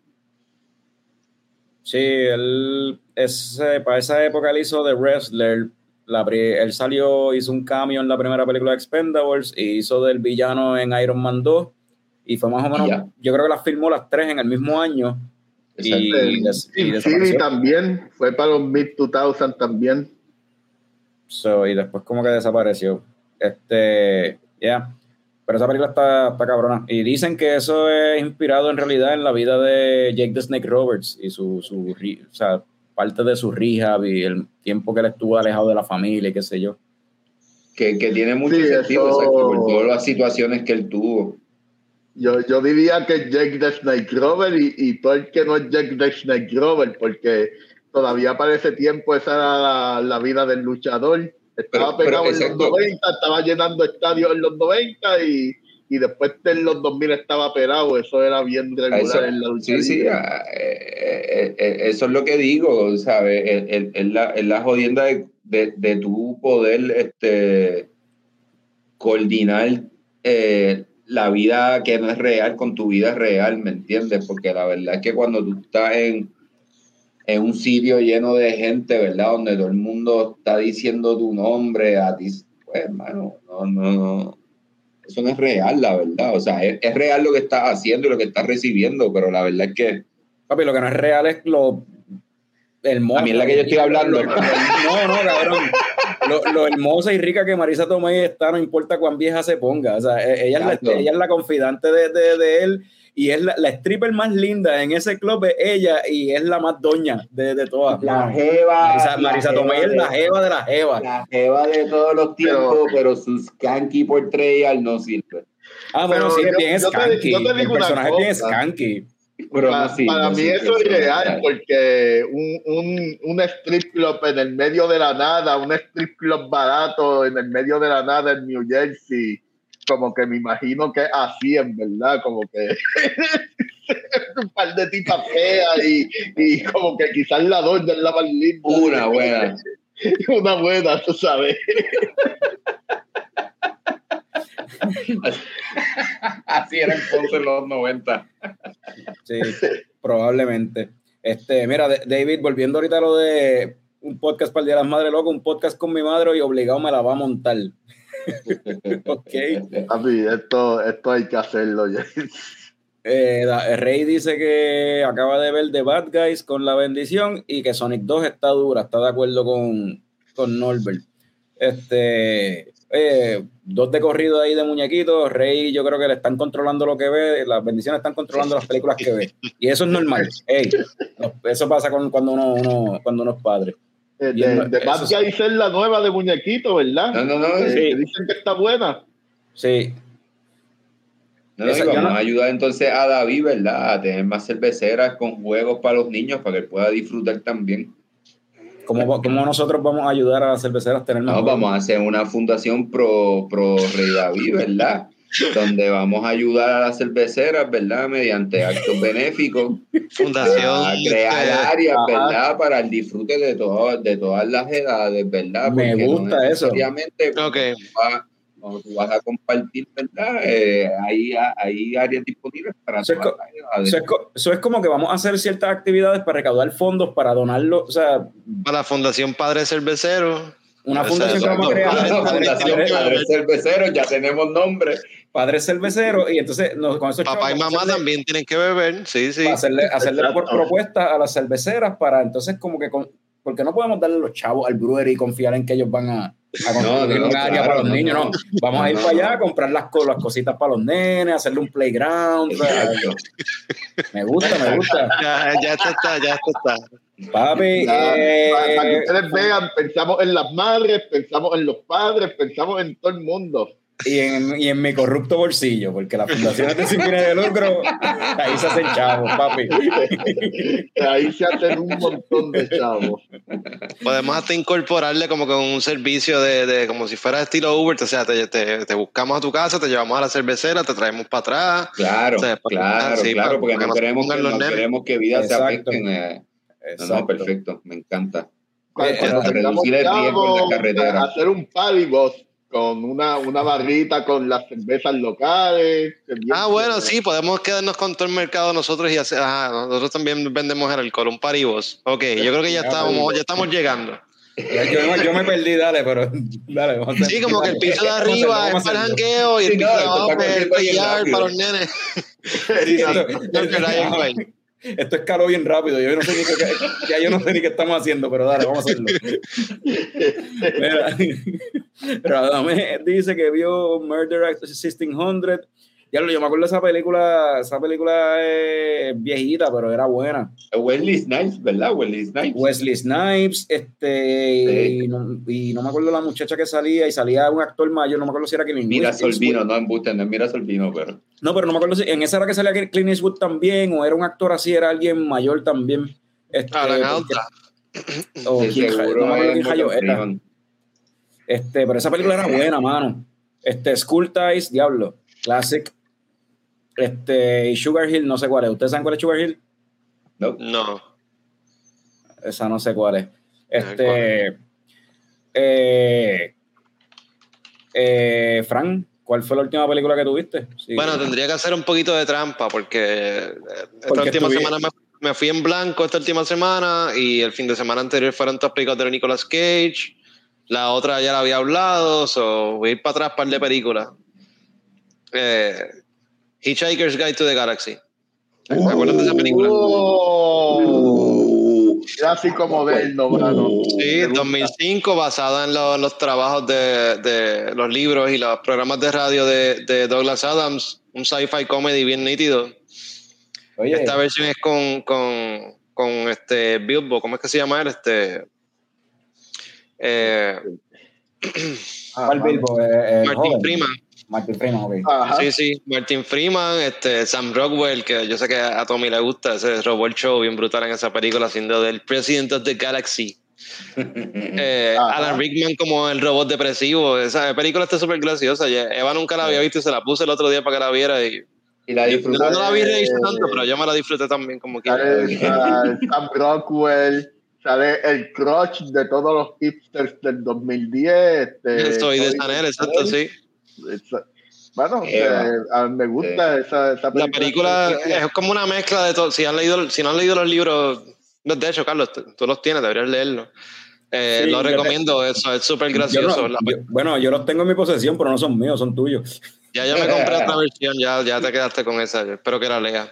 Sí, él, ese, para esa época él hizo The Wrestler. La, él salió, hizo un cambio en la primera película de Expendables y hizo del villano en Iron Man 2. Y fue más o menos, yo creo que las filmó las tres en el mismo año. Y, des- y. City también, fue para los mid-2000 también. So, y después como que desapareció. Este, ya. Pero esa película está, está cabrona. Y dicen que eso es inspirado en realidad en la vida de Jake the Snake Roberts y su, su o sea, parte de su rehab y el tiempo que él estuvo alejado de la familia y qué sé yo. que, que tiene mucho Sí, sentido, eso- exacto, por todas las situaciones que él tuvo. Yo, yo diría que Jake the Snake Rover y, y todo el que no es Jake the Snake Rover, porque todavía para ese tiempo esa era la, la vida del luchador. Estaba Pero- pero pegado en los exacto. 90, estaba llenando estadios en los 90 y, y después en los 2000 estaba pelado. Eso era bien regular Eso- en la lucha. Sí, sí, ah, eh, eh, eh, eso es lo que digo, ¿sabes? Es- la, la jodienda de, de, de tu poder este, coordinar eh, la vida que no es real con tu vida real, ¿me entiendes? Porque la verdad es que cuando tú estás en, en un sitio lleno de gente, ¿verdad? Donde todo el mundo está diciendo tu nombre a ti, pues, hermano, no, no, no. Eso no es real, la verdad. O sea, es, es real lo que estás haciendo y lo que estás recibiendo, pero la verdad es que Papi, lo que no es real es lo hermoso. A mí es la que yo estoy hablando. Lo- no, no, cabrón. Lo, lo hermosa y rica que Marisa Tomei está, no importa cuán vieja se ponga. O sea, e- ella, es la, ella es la confidante de, de- de él y es la, la stripper más linda en ese club, es ella y es la más doña de, de todas. jeva. Marisa, Marisa Tomei es la jeva de la jeva. La jeva de todos los tiempos, pero, sus skanky portrayal no sirve. Ah, bueno, Pero sí, es yo- bien yo te- skanky. yo te El digo una personaje es bien skanky. Pero Pa- no sirve, para no mí sirve, eso es sirve. porque un, un, un strip club en el medio de la nada, un strip club barato en el medio de la nada en New Jersey, como que me imagino que así en verdad, como que un par de tipas feas y, y como que quizás la doña es la más linda. Una buena. Una buena, tú sabes. Así era entonces en los 90. Sí, probablemente. Este, mira, David, volviendo ahorita a lo de un podcast para el Día de las Madres, loco, un podcast con mi madre y obligado me la va a montar. Ok. Papi, esto, esto hay que hacerlo. ya. Eh, da- Rey dice que acaba de ver The Bad Guys con la bendición y que Sonic 2 está dura, está de acuerdo con, con Norbert. Este, eh, dos de corrido ahí de muñequitos. Rey, yo creo que le están controlando lo que ve. Las bendiciones están controlando las películas que ve. Y eso es normal. Ey, eso pasa con, cuando, uno, uno, cuando uno es padre. Eh, es- De, de Bad eso- Guys es la nueva de muñequito, ¿verdad? No, no, no. Eh, Sí. Dicen que está buena. Sí, No, Esa- vamos no- a ayudar entonces a David, ¿verdad? A tener más cerveceras con juegos para los niños para que él pueda disfrutar también. ¿Cómo, cómo nosotros vamos a ayudar a las cerveceras a tener más No, juegos? vamos a hacer una fundación pro, pro Rey David, ¿verdad? Donde vamos a ayudar a las cerveceras, ¿verdad? Mediante actos benéficos. Fundación. a crear áreas. ¿verdad? Para el disfrute de, todo, de todas las edades, ¿verdad? Me no gusta eso. necesariamente Ok. cuando tú vas- a compartir, ¿verdad? Eh, hay, hay áreas disponibles para Eso es todas co- las edades. Eso es, co- eso es como que vamos a hacer ciertas actividades para recaudar fondos, para donarlo, o sea, Para la Fundación Padre Cervecero. una fundación que vamos a crear, Fundación Padres Cerveceros, ya tenemos nombre. Padres cerveceros, y entonces nos- con esos Papá y chavos mamá hacerle- también tienen que beber. Sí, sí. hacerle, hacerle propuestas a las cerveceras para entonces como que con, porque no podemos darle los chavos al brewery y confiar en que ellos van a, a construir no, un área claro, para los no, niños, no. no. Vamos a ir No, para allá no. a comprar las, las cositas para los nenes, hacerle un playground. Exacto. me gusta, me gusta. Ya, ya esto está, ya esto está. Papi, eh, para, para que ustedes vean, pensamos en las madres, pensamos en los padres, pensamos en todo el mundo. Y, en, y en mi corrupto bolsillo, porque las fundaciones de sin fines de lucro, ahí se hacen chavos, papi. Ahí se hacen un montón de chavos. Podemos hasta incorporarle como que un servicio de, de como si fuera estilo Uber, o sea, te, te, te buscamos a tu casa, te llevamos a la cervecera, te traemos para atrás. Claro, O sea, para- claro, sí, claro, para- porque para no que no queremos se que, no queremos que vidas se Exacto. afecten. eh. No, no, perfecto, me encanta. Cuando Eh, tengamos reducir el riesgo en la carretera. Hacer un party boss con una, una barrita con las cervezas locales. Ah, bueno, sí, podemos quedarnos con todo el mercado nosotros y hacer, ajá, nosotros también vendemos el alcohol, un paribos. Ok, yo creo que ya estamos, ya estamos llegando. Yo, me- yo me perdí, dale, pero dale. Vamos a Sí, como que el piso de arriba es para el jangueo y el piso de abajo es el para los nenes. Esto, escaló bien rápido. Yo no sé ni qué, ya yo no sé ni qué estamos haciendo, pero dale, vamos a hacerlo. Radamés dice que vio Murder at 1600. Ya lo, yo me acuerdo de esa película, esa película es viejita, pero era buena. Wesley Snipes, ¿verdad? Wesley Snipes. Wesley Snipes, este, Sí. y, no, y no me acuerdo la muchacha que salía, y salía un actor mayor, no me acuerdo si era Clint Mira Eastwood. Solvino, no embuste, no es Mira Solvino, pero. No, pero no me acuerdo si en esa era que salía Clint Eastwood también, o era un actor así, era alguien mayor también. Este, Alda. o ja- seguro no era. Este, pero esa película era buena, mano. Este, School Ties, Diablo, Classic. Este, y Sugar Hill, no sé cuál es. ¿Ustedes saben cuál es Sugar Hill? No, No. Esa no sé cuál es. Este, eh, eh, Fran, ¿cuál fue la última película que tuviste? Sí. Bueno, tendría que hacer un poquito de trampa porque eh, esta Porque última semana me, me fui en blanco esta última semana y el fin de semana anterior fueron tópicos de Nicolas Cage. La otra ya la había hablado, so voy a ir para atrás par de películas. Eh, Hitchhiker's Guide to the Galaxy. ¿Se acuerdan de esa película? Oh, clásico moderno, mano. Sí, Me gusta. 2005, basada en lo- los trabajos de, de los libros y los programas de radio de, de Douglas Adams, un sci-fi comedy bien nítido. Oye, Esta versión es con, con, con este Bilbo, ¿cómo es que se llama él? Este, eh, ¿cuál Bilbo? Eh, eh, Martin joven. Freeman. Martin Freeman, ok. Ajá. Sí, sí, Martin Freeman, este, Sam Rockwell, que yo sé que a Tommy le gusta, ese robó el show bien brutal en esa película, haciendo del President of the Galaxy. Eh. Alan Rickman como el robot depresivo. Esa película está súper graciosa. Eva nunca la había visto y se la puse el otro día para que la viera. Y, y la yo disfruté. no la vi reír tanto, pero yo me la disfruté también como que. Sale ah, Sam Rockwell, sale el crush de todos los hipsters del 2010. Este, Soy de Chanel, exacto, sí. Esa- Bueno, eh, a mí me gusta esa, esa La película es como una mezcla de todo. Si han leído, si no han leído los libros, no, de hecho, Carlos, tú los tienes, deberías leerlos. Eh, Sí, lo yo recomiendo, eso es súper Yo gracioso. no- La- yo- bueno, yo los tengo en mi posesión, pero no son míos, son tuyos. ya yo me compré otra versión, ya, ya te quedaste con esa. yo espero que la leas.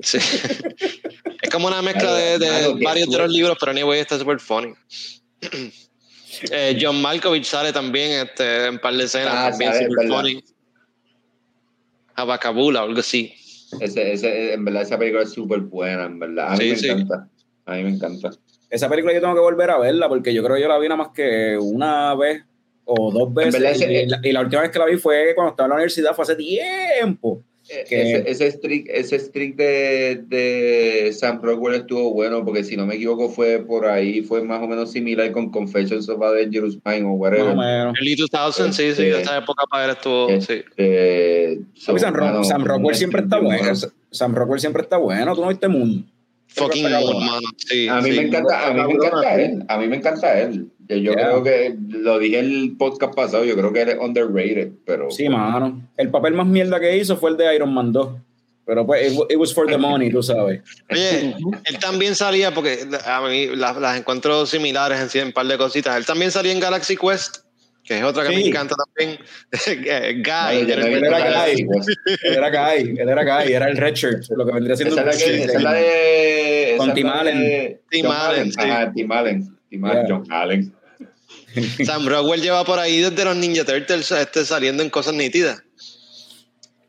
Sí. es como una mezcla de, de varios de los libros, pero anyway, está súper funny. Eh, John Malkovich sale también este, en par de escenas, Ah, también sale, es super verdad. funny. Abacabula o algo así. Ese, ese, en verdad, esa película es súper buena, en verdad. A mí Sí, me sí. encanta. A mí me encanta. Esa película yo tengo que volver a verla porque yo creo que yo la vi nada más que una vez o dos veces. verdad, ese- y, la, y la última vez que la vi fue cuando estaba en la universidad, fue hace tiempo. Eh, Que- Ese, ese streak, ese streak de, de Sam Rockwell estuvo bueno porque si no me equivoco fue por ahí, fue más o menos similar con Confessions of a Dangerous Mind o whatever. o menos. Early 2000, sí, sí, Este- esa época para él estuvo, Eh, sí. Eh, Sam, Rockwell siempre streak está bueno. Sam Rockwell siempre está bueno. Tú no viste Moon. Fucking mano. Sí, A mí sí. me encanta, a mí me encanta él, a mí me encanta él. Yo, Yeah. creo que lo dije el podcast pasado, yo creo que él es underrated, pero Sí, mano. El papel más mierda que hizo fue el de Iron Man 2. Pero pues, it, wa- it was for the money, tú sabes. Oye, él también salía, porque a mí las, las encuentro similares en, en un par de cositas. Él también salía en Galaxy Quest, que es otra que me encanta también. Eh, Guy, yo era no Guy. Él era Guy, él era Guy, era el shirt, lo que vendría siendo Esa es la un que- shirt. esa es la de Con esa es Tim Allen. Tim Allen. Ajá, Tim Allen. Tim Allen. John Allen. Sam Rockwell lleva por ahí desde los Ninja Turtles este, saliendo en cosas nítidas.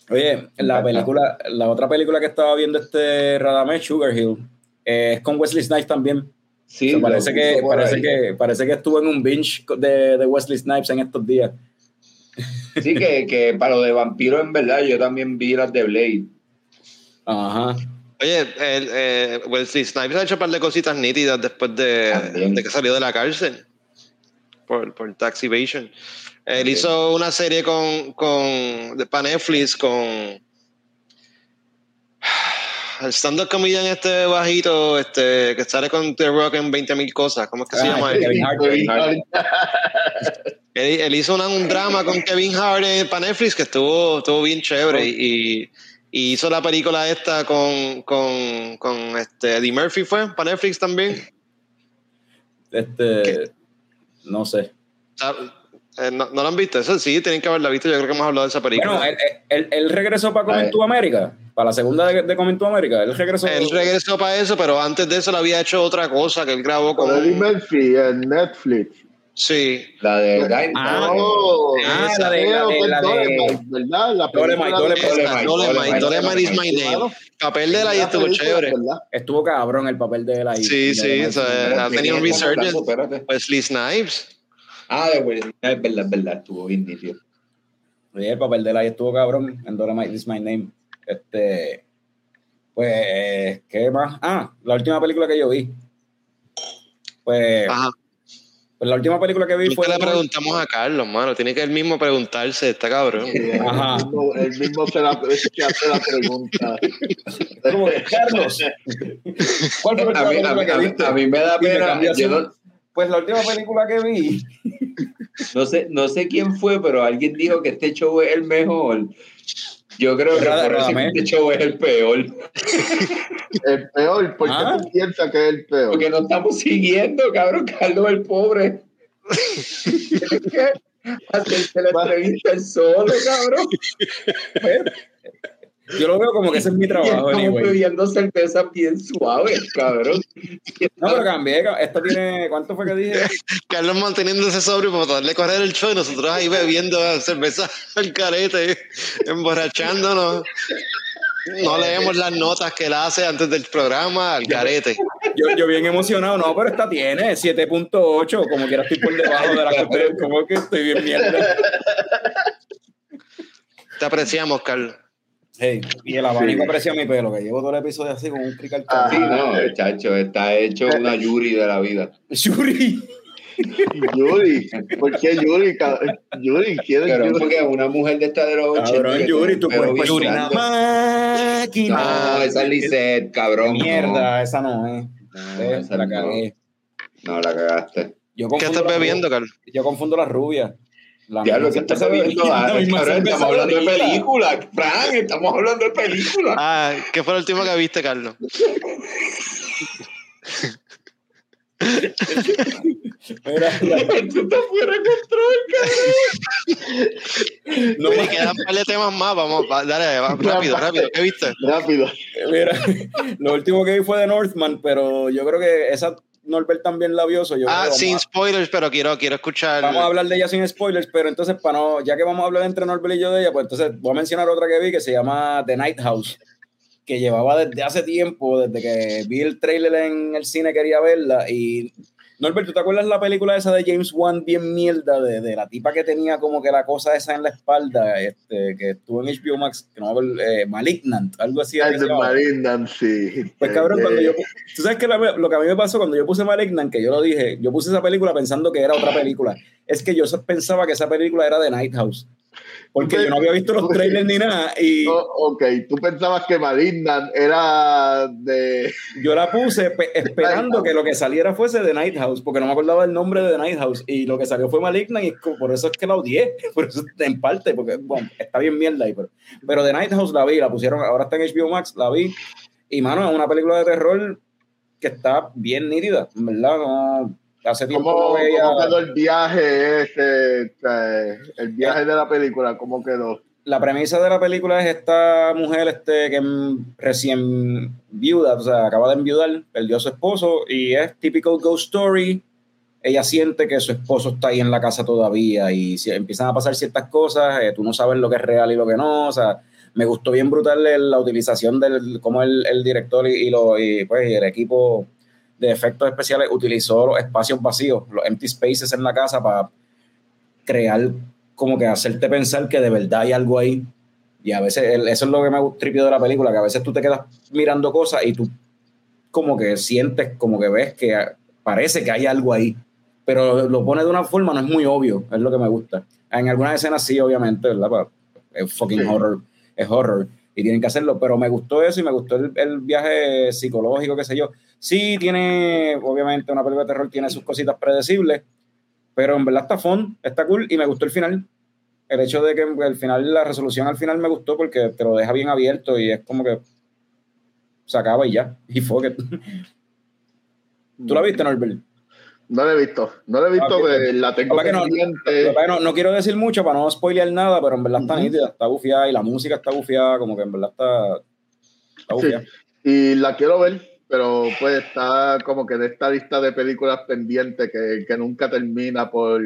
Oye, la película, la otra película que estaba viendo este Radamés, Sugar Hill, eh, es con Wesley Snipes también. Sí, O sea, lo parece, que, parece, ahí. que, parece que estuvo en un binge de, de Wesley Snipes en estos días. Sí, que, que para lo de vampiro, en verdad, yo también vi las de Blade. Ajá. Oye, el, eh, Wesley Snipes ha hecho un par de cositas nítidas después de, de que salió de la cárcel por, por tax evasion. Él hizo una serie con, con para Netflix con el stand-up comedian este bajito este, que sale con The Rock en 20.000 cosas. ¿Cómo es que se Ah, llama? este él? Kevin Hart. Kevin Hart. Él, él hizo una- un drama con Kevin Hart para Netflix que estuvo, estuvo bien chévere y, y hizo la película esta con, con, con este Eddie Murphy fue para Netflix también. Este, no sé. Ah, eh, ¿No, no lo han visto? Eso sí, tienen que haberla visto. Yo creo que hemos hablado de esa película. Bueno, él, él, él regresó para Coming Ay. to América, para la segunda de, de Coming to América. Él regresó. él regresó para eso, pero antes de eso le había hecho otra cosa que él grabó Con. Eddie Murphy en Netflix. Sí, La de Dynamite. Ah, Oh, ah, la de- la de- la de- ¿verdad? La Dolemite, película Dolemite. is my name. papel de La estuvo película, chévere. Estuvo cabrón el papel de ahí. Sí, sí, ha tenido un ¿De quién estamos resurgence. Wesley Snipes. Ah, de Will Smith, es verdad, es verdad, estuvo bien nítido. Sí, el papel de ahí estuvo cabrón en Dolemite is my name. Este, pues, ¿qué más? Ah, la última película que yo vi. Pues, Ajá. pues la última película que vi fue. le preguntamos a Carlos, mano. Tiene que él mismo preguntarse, está cabrón. Él Ajá. mismo- Él mismo se la, que hace la pregunta. Como que, Carlos, ¿cuál fue la A mí, última a, mí, película que a, mí, viste? a mí me da pena. Yo no, Pues la última película que vi. no sé, no sé quién fue, pero alguien dijo que este show es el mejor. Yo creo que por eso este show es el peor. El peor, ¿por qué Ah. tú piensas que es el peor? Porque no estamos siguiendo, cabrón. Carlos el pobre. Que hacerse la entrevista él solo, cabrón. Yo lo veo como que ese es mi trabajo, estamos anyway. bebiendo cerveza bien suave, cabrón. No, pero cambié. Esto tiene. ¿Cuánto fue que dije? Carlos manteniéndose sobrio para darle correr el show y nosotros ahí bebiendo cerveza al carete, emborrachándonos. No leemos las notas que él hace antes del programa al carete. Yo, yo bien emocionado. No, pero esta tiene 7.8. Como quiera estoy por debajo de la que Como que estoy bien mierda. Te apreciamos, Carlos. Hey, y el abanico aprecia mi pelo, que llevo todo el episodio así con un crical. Ah. Sí, no, chacho, está hecho una Yuri de la vida. Shuri. Yuri, ¿por qué Yuri? Yuri, ¿quién es Pero Yuri? porque una mujer de esta de los 80. Cabrón, Yuri, con tu pelo cuerpo es bien una grande. máquina. No, esa es Lisette, cabrón. Mierda, esa no es. No, Eh, esa la no. cagué. No, la cagaste. Yo ¿Qué estás bebiendo, Carlos? Yo confundo las rubias. La Diablo, que estás bebiendo? cabrón, estamos hablando de ahorita. película. Fran, estamos hablando de película. Ah, ¿qué fue la última que viste, Carlos? Mira, la- Esto está fuera de control, no Me me- quedan un par de temas más. Vamos, va, dale, va, rápido, rápido. ¿Qué viste? Rápido. Mira, lo último que vi fue de Northman, pero yo creo que esa Norbert también la vio. so yo Ah, sin spoilers, pero quiero, quiero escuchar. Vamos a hablar de ella sin spoilers, pero entonces, para no, ya que vamos a hablar entre Norbert y yo de ella, pues entonces voy a mencionar otra que vi que se llama The Night House, que llevaba desde hace tiempo, desde que vi el trailer en el cine, quería verla. Y Norbert, ¿tú te acuerdas la película esa de James Wan, bien mierda, de, de la tipa que tenía como que la cosa esa en la espalda, este, que estuvo en HBO Max, que no eh, Malignant, algo así. Malignant, sí. Pues cabrón, cuando yo. Tú sabes que la- lo que a mí me pasó cuando yo puse Malignant, que yo lo dije, yo puse esa película pensando que era otra película. Es que yo pensaba que esa película era de Night House. Porque yo no había visto los trailers ni nada. Y oh, ok, tú pensabas que Malignant era de. yo la puse pe- esperando que lo que saliera fuese de Night House, porque no me acordaba el nombre de The Night House. Y lo que salió fue Malignant, y por eso es que la odié. Por eso, en parte, porque bueno, está bien mierda ahí. Pero, pero The Night House la vi, la pusieron, ahora está en HBO Max, la vi. Y mano, es una película de terror que está bien nítida, ¿verdad? No, hace tiempo ¿Cómo, no veía. cómo quedó el viaje ese? eh, El viaje de la película, ¿cómo quedó? La premisa de la película es esta mujer este, que recién viuda, o sea, acaba de enviudar, perdió a su esposo y es típico ghost story. Ella siente que su esposo está ahí en la casa todavía y si empiezan a pasar ciertas cosas, eh, tú no sabes lo que es real y lo que no. O sea, me gustó bien brutal la utilización del cómo el, el director y, y lo, y, pues, y el equipo de efectos especiales utilizó los espacios vacíos, los empty spaces en la casa para crear como que hacerte pensar que de verdad hay algo ahí. Y a veces, eso es lo que me tripió de la película, que a veces tú te quedas mirando cosas y tú como que sientes, como que ves que parece que hay algo ahí. Pero lo pone de una forma, no es muy obvio, es lo que me gusta. En algunas escenas sí, obviamente, ¿verdad? Pa- Es fucking Sí. horror, es horror y tienen que hacerlo, pero me gustó eso y me gustó el, el viaje psicológico, qué sé yo. Sí, tiene, obviamente, una película de terror tiene sus cositas predecibles, pero en verdad está fun, está cool y me gustó el final. El hecho de que el final, la resolución al final me gustó porque te lo deja bien abierto y es como que se acaba y ya. Y fue que. ¿Tú la viste, Norbert? No la he visto, no la he visto, Ah, ok. que la tengo que no-. Bueno, no quiero decir mucho para no spoilear nada, pero en verdad está Ujú. nítida, está bufiada y la música está bufiada, como que en verdad está, está Sí. bufiada. Y la quiero ver, pero pues está como que de esta lista de películas pendientes que, que nunca termina por,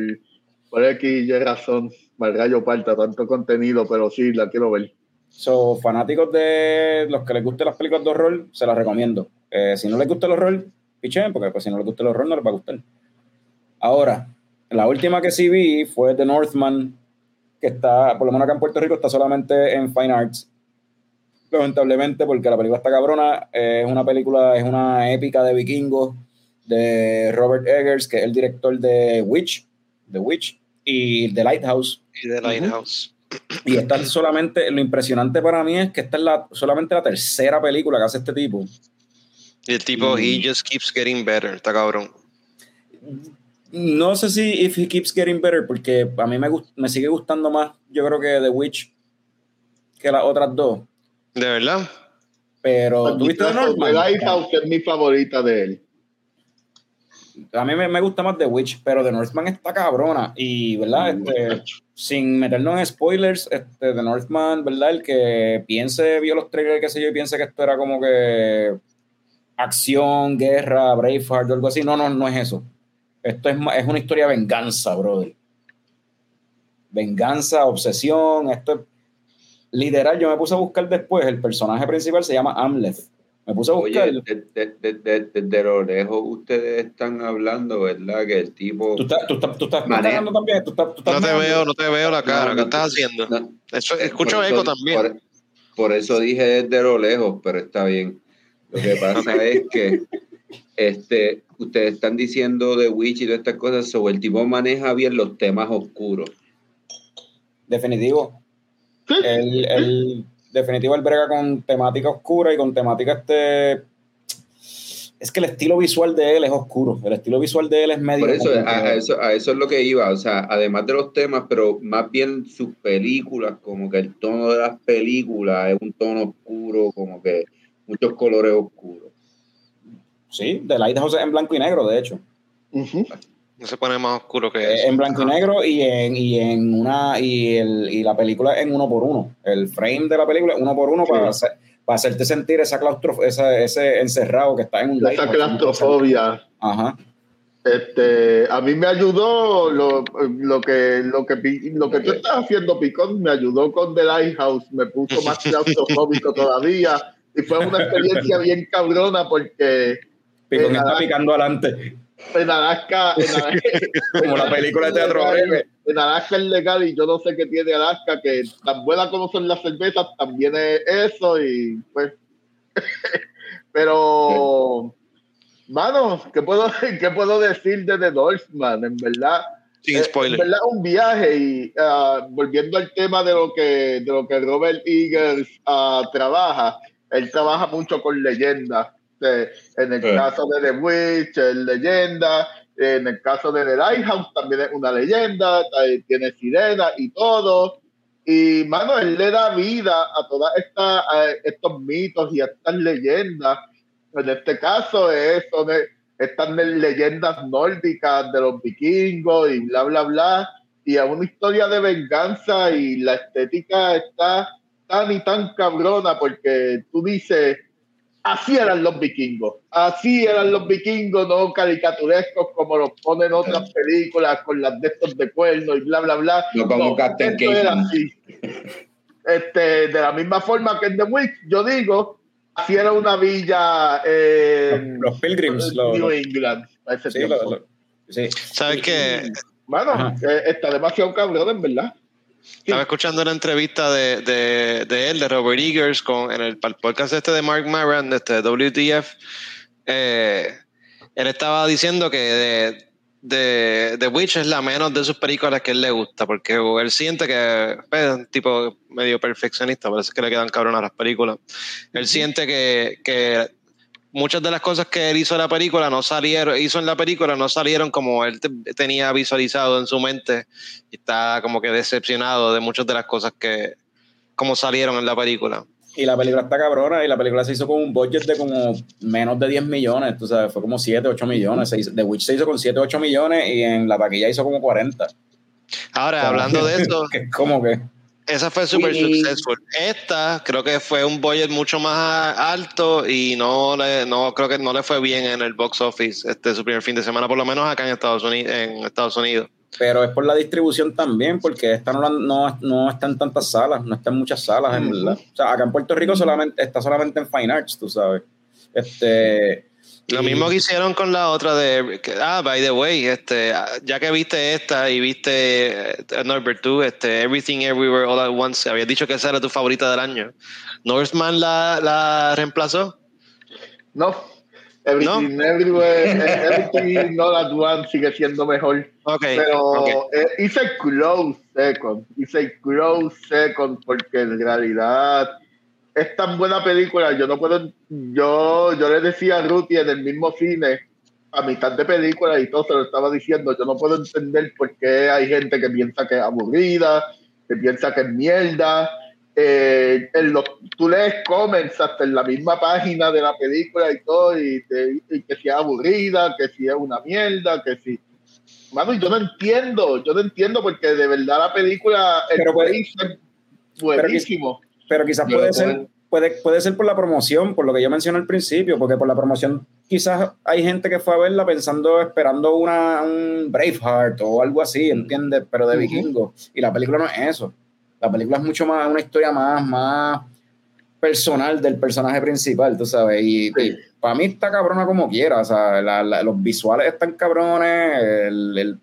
por X y razón. Malgallo parta, tanto contenido, pero sí, la quiero ver. So, fanáticos de los que les gusten las películas de horror, se las recomiendo. Eh, si no les gusta el horror, pichen, porque pues, si no les gusta el horror, no les va a gustar. Ahora, la última que sí vi fue The Northman, que está, por lo menos acá en Puerto Rico, está solamente en Fine Arts. Lamentablemente, porque la película está cabrona. eh, es una película, es una épica de vikingos de Robert Eggers, que es el director de Witch, The Witch, y The Lighthouse. Y de Lighthouse. Y esta es solamente, lo impresionante para mí es que esta es la, solamente la tercera película que hace este tipo. Y el tipo, he just keeps getting better. Está cabrón. No sé si If He Keeps Getting Better, porque a mí me, me sigue gustando más, yo creo que The Witch que las otras dos. ¿De verdad? Pero, ¿tuviste The The Northman? Lighthouse es mi favorita de él. A mí me, me gusta más The Witch, pero The Northman está cabrona. Y, ¿verdad? Este, sin meternos en spoilers, este, The Northman, ¿verdad? El que piense, vio los trailers, qué sé yo, y piense que esto era como que acción, guerra, Braveheart o algo así. No, no, no es eso. Esto es, es una historia de venganza, brother. Venganza, obsesión, esto es... Literal, yo me puse a buscar después, el personaje principal se llama Amleth. Me puse a buscar... Oye, desde de, de, de- de lo lejos ustedes están hablando, ¿verdad? Que el tipo... ¿Tú estás, tú estás, tú estás Maneja. cagando también? ¿Tú estás, tú estás No te veo, no te veo la cara. No, ¿Qué estás haciendo? no, Eso, escucho eco también. Por, por eso dije desde lo lejos, pero está bien. Lo que pasa es que este, ustedes están diciendo de Witch y todas estas cosas, sobre el tipo maneja bien los temas oscuros. Definitivo. El, el- definitivo el brega con temática oscura y con temática este. Es que el estilo visual de él es oscuro. El estilo visual de él es medio. Por eso a, a eso, a eso es lo que iba, o sea, además de los temas, pero más bien sus películas, como que el tono de las películas es un tono oscuro, como que muchos colores oscuros. Sí, The Lighthouse es en blanco y negro, de hecho. Ujú. No se pone más oscuro que Eh, eso. en blanco y negro y en, y en una y, el, y la película en uno por uno. El frame de la película es uno por uno Sí. para, hacer- para hacerte sentir esa claustro, esa, ese encerrado que está en un Esa claustrofobia. Ajá. Este, a mí me ayudó lo, lo que lo que lo que tú estás haciendo, Picón, me ayudó con The Lighthouse, me puso más claustrofóbico todavía y fue una experiencia bien cabrona porque Picón Eh, está picando adelante. En Alaska, en Alaska Como la película de teatro breve. En Alaska es legal y yo no sé qué tiene Alaska, que tan buena como son las cervezas, también es eso y pues. Pero, mano, ¿qué puedo, ¿qué puedo decir de The Northman? En verdad, Sin eh, spoiler. En verdad, un viaje y ah, volviendo al tema de lo que, de lo que Robert Eagers ah, trabaja, él trabaja mucho con leyendas. Eh, en el Eh. caso de The Witch, es leyenda. En el caso de The Lighthouse, también es una leyenda. Tiene sirena y todo. Y, mano, él le da vida a todos estos mitos y a estas leyendas. En este caso, es, son estas leyendas nórdicas de los vikingos y bla, bla, bla. Y es una historia de venganza y la estética está tan y tan cabrona porque tú dices, así eran los vikingos, así eran los vikingos, no caricaturescos como los ponen otras películas con las de estos de cuernos y bla, bla, bla. No como Captain esto era así. Este, de la misma forma que en The Witch, yo digo, así era una villa en Los Pilgrims. los- New los- England. ese sí, sí. ¿Sabes qué? Bueno, Ajá. eh, está demasiado cabrón, en verdad. Estaba escuchando una entrevista de, de, de él, de Robert Eagers, con, en el pa- podcast este de Mark Maron, de este WTF. Eh, él estaba diciendo que de, de, The Witch es la menos de sus películas que él le gusta, porque él siente que pues, es un tipo medio perfeccionista, parece que le quedan cabronas las películas. Él siente que, que muchas de las cosas que él hizo en la película no salieron, hizo en la película no salieron como él te- tenía visualizado en su mente y está como que decepcionado de muchas de las cosas que como salieron en la película. Y la película está cabrona y la película se hizo con un budget de como menos de 10 millones, tú sabes, fue como 7, 8 millones. Hizo- The Witch se hizo con 7, 8 millones y en la taquilla hizo como 40. Ahora, hablando de eso, Que como que... esa fue súper successful. Esta creo que fue un budget mucho más alto y no le, no creo que no le fue bien en el box office este su primer fin de semana, por lo menos acá en Estados Unidos. En Estados Unidos. Pero es por la distribución también, porque esta no, no, no está en tantas salas, no está en muchas salas, en verdad. O sea, acá en Puerto Rico solamente está solamente en Fine Arts, tú sabes. Este, Lo mismo que hicieron con la otra de que- ah by the way este ya que viste esta y viste eh, Norbert tú este Everything Everywhere All at Once habías dicho que esa era tu favorita del año Northman la, la reemplazó No. Everything, everywhere, everything, not at once sigue siendo mejor. ok Pero ok. eh, hice close second, hice close second porque en realidad es tan buena película. Yo no puedo, yo, yo le decía a Ruthie en el mismo cine, a mitad de película y todo se lo estaba diciendo, yo no puedo entender por qué hay gente que piensa que es aburrida, que piensa que es mierda. Eh, en los, tú lees comments hasta en la misma página de la película y todo, y, te- y que si es aburrida, que si es una mierda, que si Mano, yo no entiendo, yo no entiendo porque de verdad la película, el Pero pace es buenísimo. Pero quizás Yo puede ser, puede, puede ser por la promoción, por lo que yo mencioné al principio, porque por la promoción quizás hay gente que fue a verla pensando, esperando una, un Braveheart o algo así, ¿entiendes? Pero de Ujú. vikingo. Y la película no es eso. La película es mucho más, una historia más, más personal del personaje principal, tú sabes. Y, Sí. para mí está cabrona como quiera. O sea, la- la- los visuales están cabrones, el, el-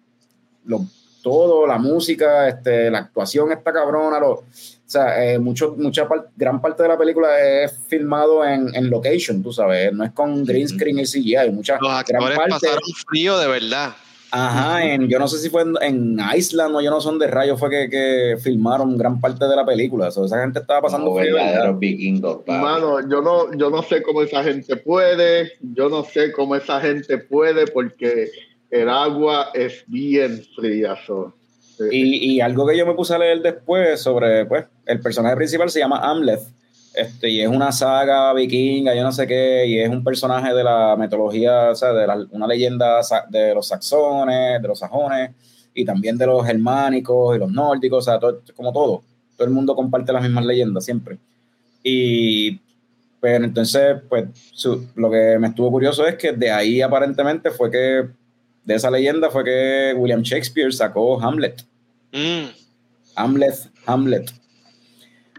lo- todo, la música, este, la actuación está cabrona. Lo, o sea, eh, mucho, mucha par- gran parte de la película es filmado en, en location, tú sabes. No es con green screen y CGI. Mucha, los gran actores parte, pasaron frío de verdad Ajá, en, yo no sé si fue en, en Island o yo no son de rayos fue que, que filmaron gran parte de la película. O sea, esa gente estaba pasando Como frío, vikingos. Mano, yo no, yo no sé cómo esa gente puede, yo no sé cómo esa gente puede porque el agua es bien fría. so. Y, algo que yo me puse a leer después sobre, pues, el personaje principal se llama Amleth, este, y es una saga vikinga, yo no sé qué, y es un personaje de la mitología, o sea, de la- una leyenda de los saxones, de los sajones, y también de los germánicos y los nórdicos, o sea, como todo. Todo el mundo comparte las mismas leyendas siempre. Y Pero entonces, pues, lo que me estuvo curioso es que de ahí aparentemente fue que, de esa leyenda fue que William Shakespeare sacó Hamlet. Mm. Hamlet, Hamlet.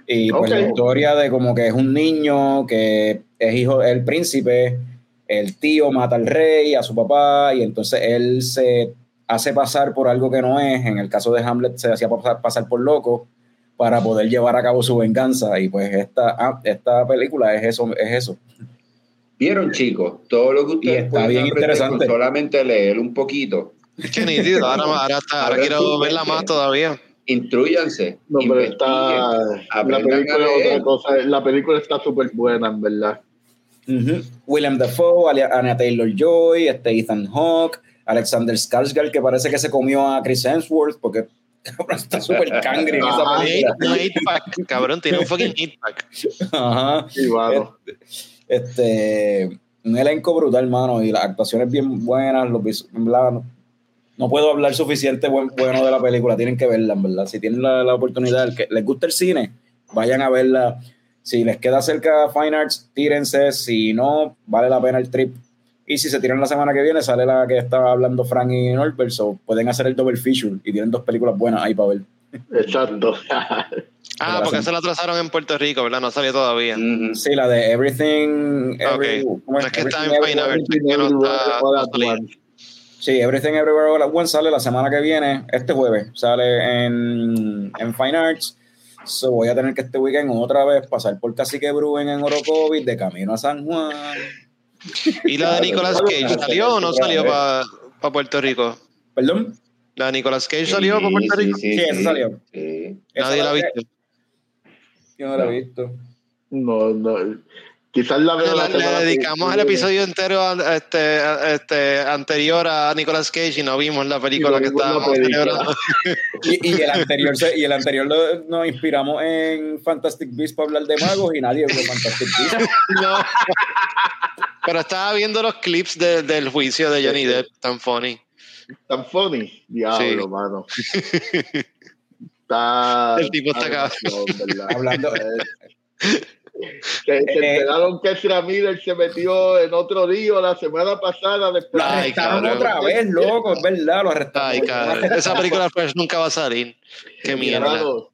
Y pues la historia de como que es un niño que es hijo del príncipe, el tío mata al rey, a su papá, y entonces él se hace pasar por algo que no es. En el caso de Hamlet se hacía pasar, pasar por loco para poder llevar a cabo su venganza. Y pues esta, ah, esta película es eso, es eso. Vieron, chicos, todo lo que ustedes está pueden bien interesante. con solamente leer un poquito. Qué nítido. Ahora, ahora, está- ahora Ahora quiero tú verla más que- todavía. Instruyanse. No, pero está. La película a es leer. otra cosa. La película está súper buena, en verdad. William Dafoe, Anya Taylor Joy, este Ethan Hawke, Alexander Skarsgård, que parece que se comió a Chris Hemsworth porque cabrón, está súper cangre en esa película. 8-pack, cabrón, tiene un fucking 8-pack. Ajá. Sí, mano. Este, un elenco brutal, hermano, y las actuaciones bien buenas, los vis- en verdad, no, puedo hablar suficiente buen- bueno de la película, tienen que verla, en verdad. Si tienen la, la oportunidad, el que les gusta el cine, vayan a verla. Si les queda cerca Fine Arts, tírense. Si no, vale la pena el trip. Y si se tiran la semana que viene, sale la que estaba hablando Frank y Norbert, so pueden hacer el double feature y tienen dos películas buenas ahí para ver. Exacto. Ah, porque se la atrasaron en Puerto Rico, ¿verdad? No salió todavía. Ujú. Sí, la de Everything. Every- Ok. ¿cómo No es que está en que no está-. Sí, Everything Everywhere All at Once sale la semana que viene, este jueves, sale en, en Fine Arts. So voy a tener que este weekend otra vez pasar por Cacique Bruen en Orocovis de camino a San Juan. ¿Y la de Nicolas Cage salió o no salió para Puerto Rico? ¿Perdón? ¿La de Nicolas Cage salió para Puerto Sí, Rico? sí, Sí, esa salió. sí. Esa Nadie la ha visto. Yo no la he visto. No, no. Quizás la veo Le, la le semana que dedicamos el episodio entero a- este, a- este, anterior a Nicolas Cage y no vimos la película Y que estábamos celebrando. Y, y el anterior, y el anterior lo- nos inspiramos en Fantastic Beasts para hablar de magos y nadie vio Fantastic Beasts. No. Pero estaba viendo los clips de- del juicio de Johnny Depp, tan funny. Tan funny. Diablo, Sí. mano. Está. El tipo está acá. Hablando- se Eh, enteraron que Ezra Miller se metió en otro lío la semana pasada después Lo arrestaron cabrón. otra vez, loco, es verdad, lo arrestaron. Ay, cabrón. Esa película pues, nunca va a salir. Qué mierda. Hermano,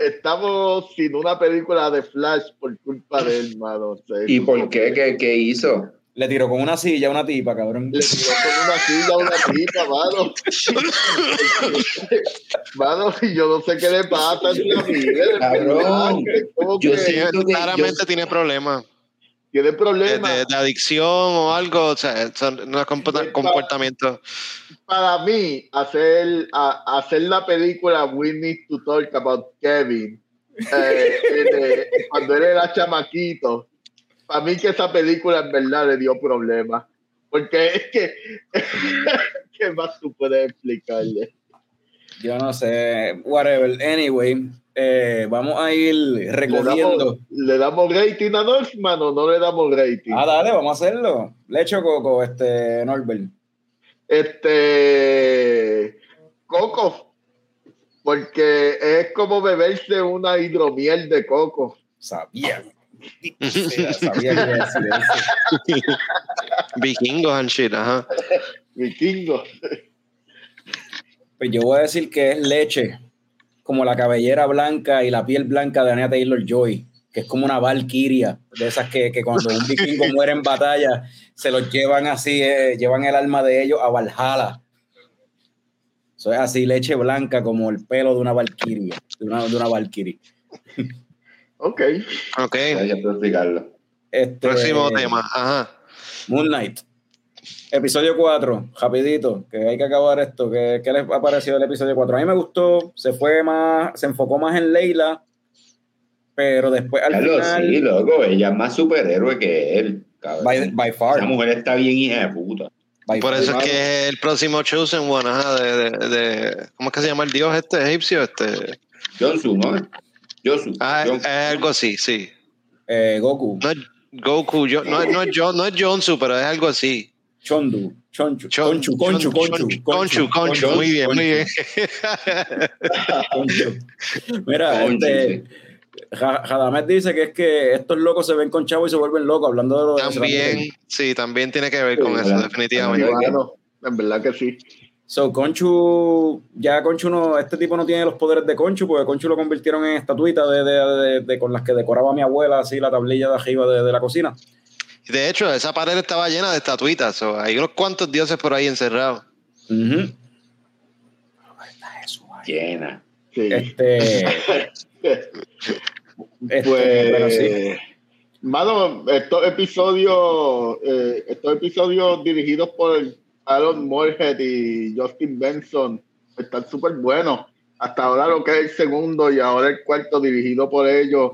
Estamos sin una película de Flash por culpa de él, mano. ¿Y por qué? ¿Qué, qué hizo? Le tiró con una silla a una tipa, cabrón. Le tiró con una silla a una tipa, mano. mano, y yo no sé qué le pasa a Miller. en Cabrón. Yo que Siento que claramente yo- tiene problemas tiene de, problemas. de- de adicción o algo. O sea, son unos comporta- comportamientos. para mí, hacer, a- hacer la película We Need to Talk About Kevin, eh, eh, cuando él era chamaquito, para mí que esa película en verdad le dio problemas. Porque es que, ¿qué más tú puedes explicarle? Yo no sé, whatever. Anyway, eh, vamos a ir ¿Le damos, recogiendo. ¿Le damos rating a Northman o no le damos rating? Ah, dale, vamos a hacerlo. Le echo coco, este, Norbert. Este, Coco, porque es como beberse una hidromiel de coco. Sabía. Sea, sabía que iba a decir eso. Vikingos and shit, ajá. Vikingo. Pues yo voy a decir que es leche, como la cabellera blanca y la piel blanca de Anya Taylor Joy, que es como una valquiria, de esas que, que cuando un vikingo muere en batalla, se los llevan así, eh, llevan el alma de ellos a Valhalla. Eso es así, leche blanca como el pelo de una valquiria, de una, de una valquiria. Ok. Ok. Gracias por explicarlo. Este, Próximo tema, ajá. Moon Knight. Episodio 4, rapidito, que hay que acabar esto. ¿Qué, qué les ha parecido el episodio 4? A mí me gustó, se fue más, se enfocó más en Leila, pero después al Carlos, final, sí, loco, ella es más superhéroe que él. by, by far. Esa mujer está bien hija de puta. by Por far. eso es que el próximo Chosen One, ajá, de, de, de- ¿cómo es que se llama el dios este egipcio? Este, Johnsu, ¿no? Josu. ah, es algo así, sí. Eh, Goku, No es Goku, yo, no, es- no, es Jo- no es Jonsu, pero es algo así. Chondu, Chonchu, Chon- Conchu, Conchu, Conchu, Conchu, Conchu, muy bien, muy bien. Mira, este, Ja- Jadamet dice que es que estos locos se ven con chavo y se vuelven locos hablando de lo de También, sí, también tiene que ver con Sí, eso, ¿verdad? definitivamente. Bueno, en verdad que sí. So, Conchu, ya Conchu no, este tipo no tiene los poderes de Conchu, porque Conchu lo convirtieron en estatuita de, de- de- de- con las que decoraba mi abuela, así la tablilla de arriba de, de la cocina. De hecho, esa pared estaba llena de estatuitas. o hay unos cuantos dioses por ahí encerrados. Ujú. Llena. sí. Este, este, sí. Pues, mano, estos episodios, eh, estos episodios dirigidos por Aaron Moorhead y Justin Benson están súper buenos. Hasta ahora lo que es el segundo y ahora el cuarto dirigido por ellos.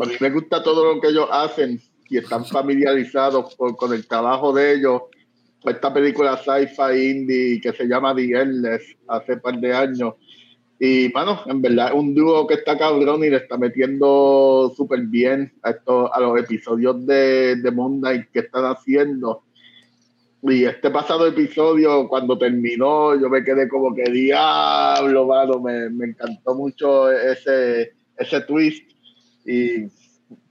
A me gusta todo lo que ellos hacen y están familiarizados con el trabajo de ellos. Esta película sci-fi indie que se llama The Endless hace par de años. Y, mano, en verdad un dúo que está cabrón y le está metiendo súper bien a, estos, a los episodios de, de Moon que están haciendo. Y este pasado episodio, cuando terminó, yo me quedé como que diablo, mano, me, me encantó mucho ese, ese twist. Y,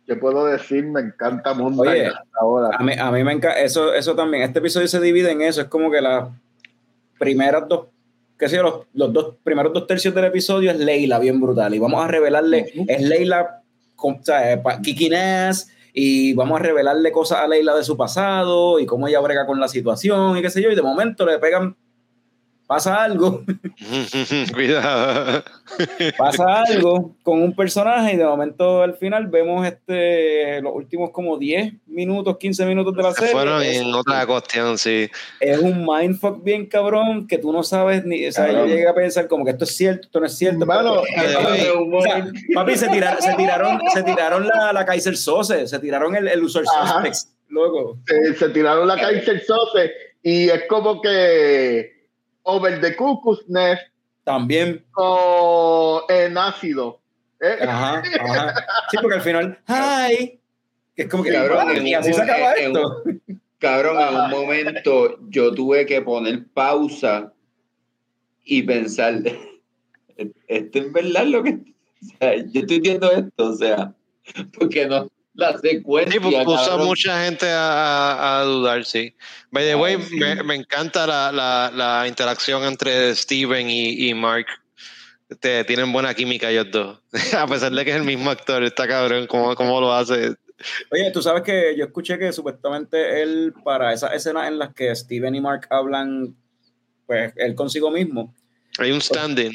¿qué puedo decir? Me encanta Moon Knight Oye, hasta ahora. A mí, a mí me encanta, eso, eso también, este episodio se divide en eso, es como que las primeras dos, qué sé yo, los, los dos primeros dos tercios del episodio es Leila, bien brutal, y vamos a revelarle, es Leila, con, o sea, eh, y vamos a revelarle cosas a Leila de su pasado, y cómo ella brega con la situación, y qué sé yo, y de momento le pegan, pasa algo, Cuidado. pasa algo con un personaje, y de momento al final vemos este, los últimos como 10 minutos, 15 minutos de la Se serie. fueron es- en otra cuestión, sí. es un mindfuck bien cabrón que tú no sabes ni, o sea, yo llegué a pensar como que esto es cierto, esto no es cierto. Eh, papi, o sea, papi, se tiraron, se tiraron, se tiraron la, la Kaiser Sose, se tiraron el, el user suspects, loco. se, se tiraron la Kaiser Sose y es como que over the cuckoo's nest También, o en ácido. ¿eh? ajá, ajá. Sí, porque al final, hi, que es como que, Cabrón, "Ah, en y un así se acaba en esto. Cabrón, en Ajá. un momento yo tuve que poner pausa y pensar, esto es verdad lo que... o sea, yo estoy viendo esto, o sea, porque no, la secuencia... Sí, pu- puso a mucha gente a, a- a dudar, sí. By the Ah, way, sí. me, me encanta la, la, la interacción entre Steven y, y Mark. Este, tienen buena química ellos dos. a pesar de que es el mismo actor, está cabrón, cómo, cómo lo hace. Oye, tú sabes que yo escuché que supuestamente él, para esas escenas en las que Steven y Mark hablan, pues él consigo mismo, Hay un stand-in.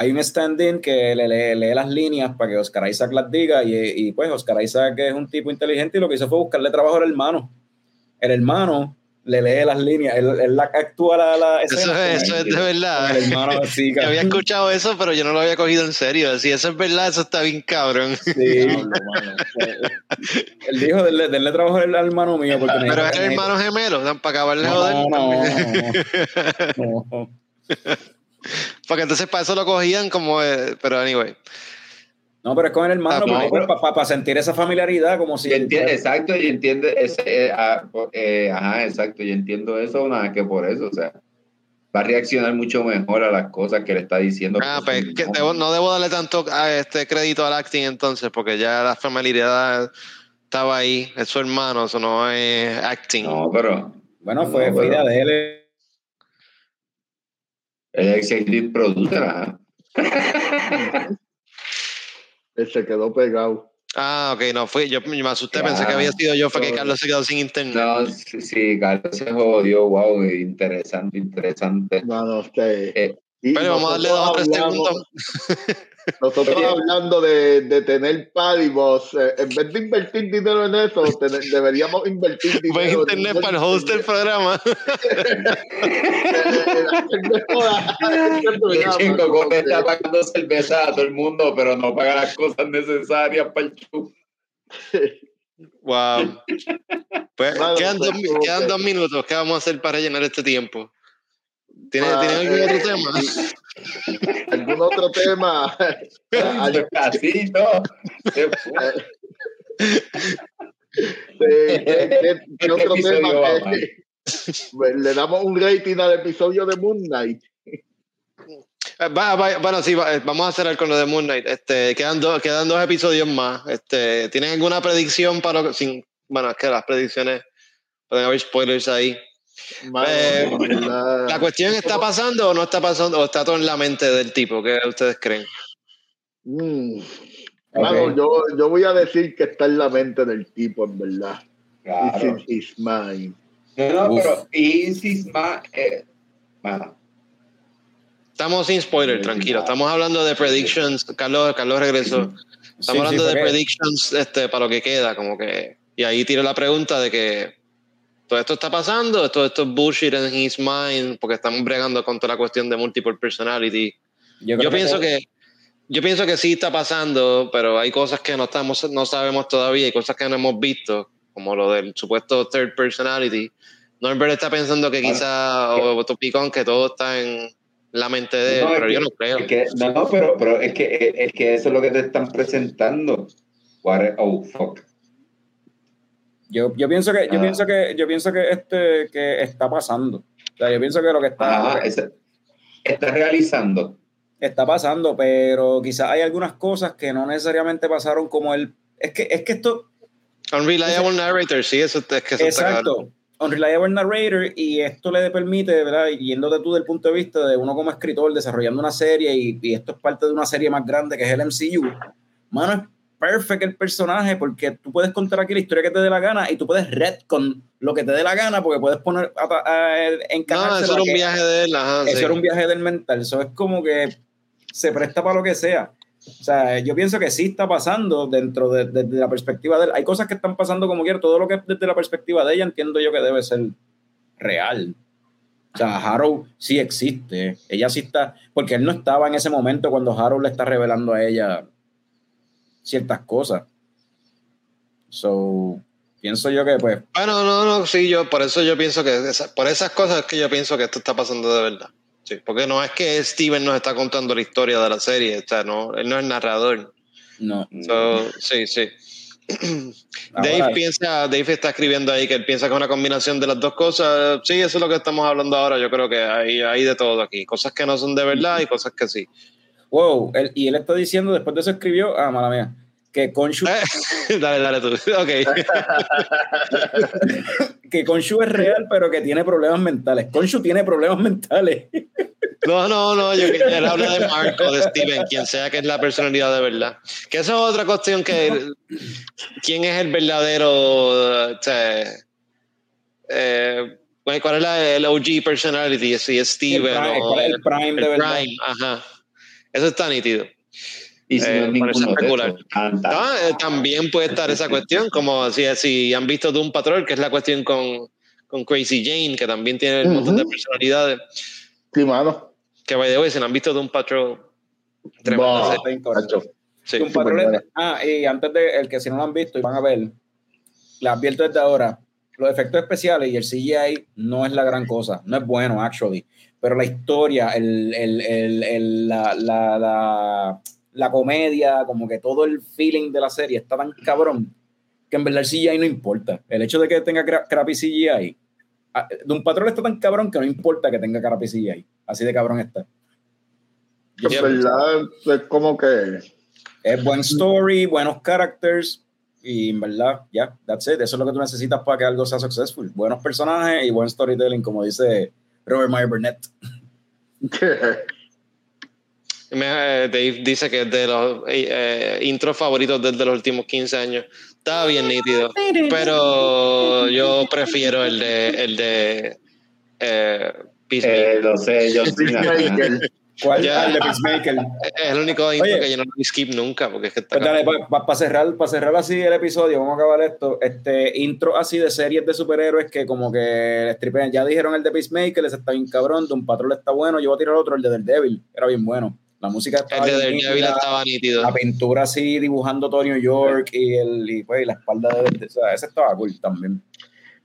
Hay un stand-in que le lee, lee las líneas para que Oscar Isaac las diga y, y, pues Oscar Isaac es un tipo inteligente y lo que hizo fue buscarle trabajo al hermano. El hermano le lee las líneas, él, él la, actúa la, la Eso, escena es- eso es el- de verdad. el hermano así, Yo había escuchado eso, pero yo no lo había cogido en serio. Si eso es verdad, eso está bien cabrón. Sí. Diablo, mano. Él dijo, denle, denle trabajo al hermano mío porque Pero es hermano gemelo, dan para acabarle No, joder. no, no, no. Porque entonces para eso lo cogían como. eh, pero anyway. No, pero es con el hermano, Ah, no, para sentir esa familiaridad, como si. Yo entiendo, exacto, yo entiendo ese, eh, ah, eh, ajá, exacto, yo entiendo eso, nada que por eso, o sea, va a reaccionar mucho mejor a las cosas que le está diciendo. Ah, Pues, que no. debo- no debo darle tanto a este crédito al acting entonces, porque ya la familiaridad estaba ahí, es su hermano, eso no es acting. No, pero Bueno, fue, No, fue idea de él. El executive producer, ajá. Él se quedó pegado. Ah, ok, no fui, yo me asusté, Ya. pensé que había sido yo, fue que No. Carlos se quedó sin internet. No, sí, sí, Carlos se jodió, wow, interesante, interesante. Mano, usted. Eh, Y Pero vamos a darle dos o tres segundos. Nosotros hablando de, de tener pádivos, eh, en vez de invertir dinero en eso, tener- deberíamos invertir dinero Buen en internet para el host del programa. Chingo, como que está pagando cerveza a todo el mundo, pero no paga las cosas necesarias para el show. Wow. Pues, Mano, quedan, dos, pues, como quedan que- dos minutos. ¿Qué vamos a hacer para rellenar este tiempo? ¿Tiene, Ah, ¿tiene algún eh, otro tema? ¿Algún otro tema? Así, no. Se fue. ¿Qué, qué- qué- qué otro tema? va que- Le damos un rating al episodio de Moon Knight. Eh, va- va- bueno, sí, va- eh, vamos a cerrar con lo de Moon Knight. Este, quedan, dos, quedan dos episodios más. Este, ¿Tienen alguna predicción para sin, bueno, es que las predicciones pueden haber spoilers ahí. Eh, ¿La cuestión está pasando o no está pasando o está todo en la mente del tipo? ¿Qué ustedes creen? mm, mano, yo, yo voy a decir que está en la mente del tipo, en verdad. Claro. This is mine. No, no, Uf. pero Isis más. Eh, mano, Estamos sin spoiler, tranquilo. Estamos hablando de predictions. Carlos, Carlos regresó. Estamos Sí, sí, hablando de porque- predictions este, para lo que queda, como que. Y ahí tiro la pregunta de que todo esto está pasando, todo esto es bullshit in his mind, porque estamos bregando con toda la cuestión de multiple personality. Yo creo pienso que yo pienso que sí está pasando, pero hay cosas que no estamos, no sabemos todavía, hay cosas que no hemos visto, como lo del supuesto third personality. Norbert está pensando que quizá, o Topicón, que todo está en la mente de él, No, pero que- yo no creo. que, no, no, pero, pero es, que, es que eso es lo que te están presentando. What- oh, fuck. Yo, yo pienso que, yo Ah. pienso que, yo pienso que este que está pasando. O sea, yo pienso que lo que está, ese- está realizando. está pasando, pero quizás hay algunas cosas que no necesariamente pasaron como él. Es que, es que esto, Unreliable narrator, sí, eso es que eso está exacto, unreliable narrator, y esto le permite, ¿verdad? Yéndote tú del punto de vista de uno como escritor desarrollando una serie, y, y esto es parte de una serie más grande que es el MCU. Mano, perfect el personaje porque tú puedes contar aquí la historia que te dé la gana y tú puedes con lo que te dé la gana porque puedes poner a, a, a- No, eso era un viaje de él, ajá, eso sí. era un viaje del mental. Eso es como que se presta para lo que sea. O sea, yo pienso que sí está pasando dentro de, de- de la perspectiva de él. Hay cosas que están pasando como quiera. Todo lo que es desde la perspectiva de ella entiendo yo que debe ser real. O sea, Harold sí existe. Ella sí está. Porque él no estaba en ese momento cuando Harold le está revelando a ella ciertas cosas. So, pienso yo que, pues, Bueno, no, no, sí, yo por eso yo pienso que esa- por esas cosas es que yo pienso que esto está pasando de verdad. Sí, porque no es que Steven nos está contando la historia de la serie, o sea, no, él no es narrador. no. So, sí, sí. Dave Ahora- piensa, Dave está escribiendo ahí que él piensa que es una combinación de las dos cosas. Sí, eso es lo que estamos hablando ahora. Yo creo que hay, hay de todo aquí. Cosas que no son de verdad y cosas que sí. Wow, él- y él está diciendo, después de eso escribió, ah, mala mía, que Konshu, dale, dale tú. Ok. que Konshu es real, pero que tiene problemas mentales. Konshu tiene problemas mentales. No, no, no, yo él habla de Marco, de Steven, quien sea que es la personalidad de verdad. Que eso es otra cuestión que quién es el verdadero, o sea, eh, cuál es la, el OG personality, si es El Steven prime, o ¿cuál es el prime de el verdad? Prime, ajá. Eso está nítido. Y si Eh, no es ninguno eso. Ah, eh, también puede estar esa cuestión, como si, si han visto Doom Patrol, que es la cuestión con, con Crazy Jane, que también tiene un montón de personalidades. Sí, mano. Que by the way, si no han visto Doom Patrol, incorrecto. Cacho. Sí. Un patrón es- ah, y antes de el que si no lo han visto y van a ver, les advierto desde ahora, los efectos especiales y el CGI no es la gran cosa, no es bueno, actually, pero la historia, el, el- el- el- la, la- la- la comedia, como que todo el feeling de la serie está tan cabrón que en verdad el CGI no importa. El hecho de que tenga cra- crappy CGI, ah, de un patrón está tan cabrón que no importa que tenga crappy CGI, así de cabrón está. En verdad, es como que. es buen story, buenos characters y en verdad, ya, that's it. Eso es lo que tú necesitas para que algo sea successful. Buenos personajes y buen storytelling, como dice Robert Meyer Burnett. Eh, Dave dice que es de los eh, eh, intros favoritos desde los últimos 15 años. Está bien nítido, pero yo prefiero el de el de eh. Eh, lo sé, yo sí. Peacemaker. ¿Cuál? Ya. Ah, el de Peacemaker. es el único intro Oye. que yo no lo skip nunca, porque es que está Pues dale, para cerrar, para cerrar así el episodio, vamos a acabar esto. Este intro así de series de superhéroes que como que stripean. Ya dijeron el de Peacemaker, ese está bien cabrón, de un patrón está bueno. Yo voy a tirar otro, el de Daredevil, era bien bueno. La música estaba el de bien Daredevil nítida. estaba nítido. la pintura así dibujando todo New York y, el, y, pues, y la espalda de, de- o sea, ese estaba cool también.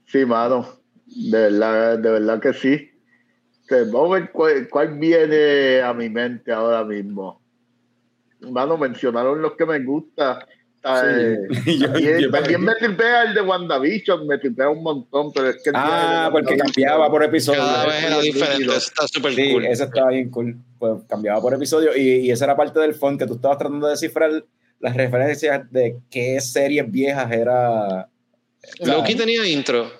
Sí, mano. De verdad, de verdad que sí. Este, Vamos a ver cuál, cuál viene a mi mente ahora mismo. Mano, mencionaron los que me gusta. ¿sabes? Sí. Yo- También, yo- también me tripea el de WandaVision, me tripea un montón, pero es que Ah, porque cambiaba por episodio. Cada vez era diferente. está súper Sí, cool. eso estaba bien cool. Pues cambiaba por episodio y, y esa era parte del fun que tú estabas tratando de descifrar las referencias de qué series viejas era. Loki tenía intro.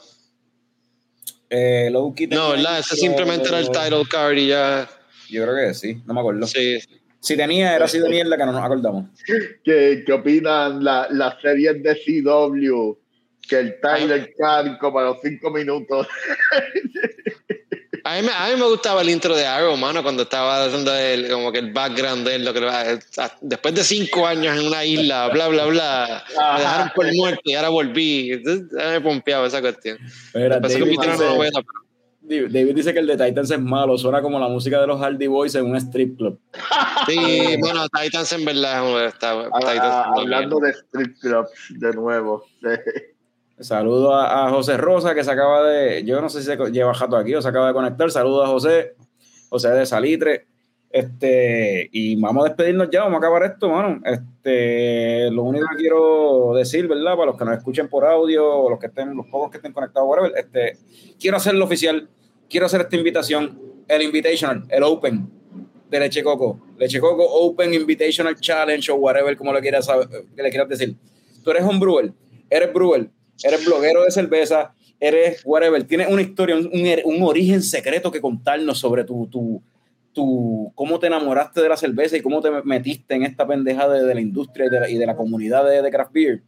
Eh, Loki No, ¿verdad? Ese simplemente era el title card y ya. Yo creo que sí, no me acuerdo. Sí. Si tenía, era así de mierda que no nos acordamos. ¿Qué, qué opinan la- las series de CW? Que el Tyler Card como a los cinco minutos. A mí, me- a mí me gustaba el intro de Arrow, mano, cuando estaba haciendo el, como que el background de él, lo que después de cinco años en una isla, bla, bla, bla, me dejaron por muerto y ahora volví. Entonces, me pompeaba esa cuestión. Que David, dice, una novela, pero- David dice que el de Titans es malo, suena como la música de los Hardy Boys en un strip club. Sí, bueno, Titans en verdad está, Ah, Titans hablando de strip clubs de nuevo. Saludo a, José Rosa que se acaba de, yo no sé si se lleva jato aquí o se acaba de conectar. Saludo a José, José de Salitre. Este, y vamos a despedirnos ya, vamos a acabar esto, mano. Este, lo único que quiero decir, ¿verdad? Para los que nos escuchen por audio los que estén, los pocos que estén conectados, whatever, este, quiero hacerlo oficial, quiero hacer esta invitación, el Invitational, el Open de Leche Coco, Leche Coco Open Invitational Challenge o whatever, como le quieras, que le quieras decir. Tú eres un brewer, eres brewer, eres bloguero de cerveza, eres whatever, tienes una historia, un, un- origen secreto que contarnos sobre tu, tu, tu, cómo te enamoraste de la cerveza y cómo te metiste en esta pendeja de, de la industria y de la, y de la comunidad de, de craft beer.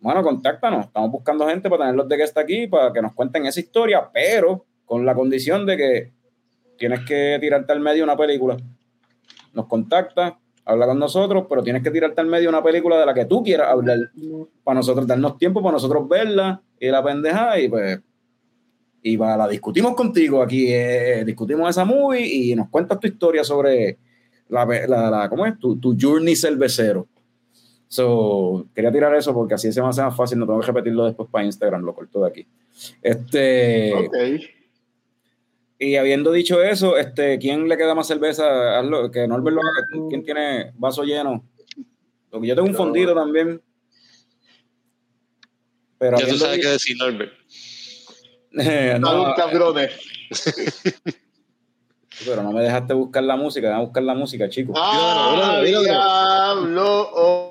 Bueno, contáctanos. Estamos buscando gente para tenerlos de que está aquí, para que nos cuenten esa historia, pero con la condición de que tienes que tirarte al medio una película. Nos contacta, habla con nosotros, pero tienes que tirarte al medio una película de la que tú quieras hablar, para nosotros darnos tiempo, para nosotros verla y la pendeja, y pues y va, la discutimos contigo aquí, eh, discutimos esa movie y nos cuentas tu historia sobre la, la, la- ¿cómo es? Tu, tu journey cervecero. So, quería tirar eso porque así se me hace más fácil, no tengo que repetirlo después para Instagram, lo corto de aquí. Este, ok. Y habiendo dicho eso, este, ¿quién le queda más cerveza? Hazlo, que Norbert lo haga. ¿Quién tiene vaso lleno? Porque yo tengo un fondido también. Pero Ya tú sabes qué di- decir, Norbert. no, Salud, cabrones. pero no me dejaste buscar la música, déjame buscar la música, chicos. ¡Ah, diablo! Oh.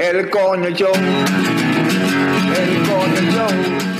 el coño show, el coño show.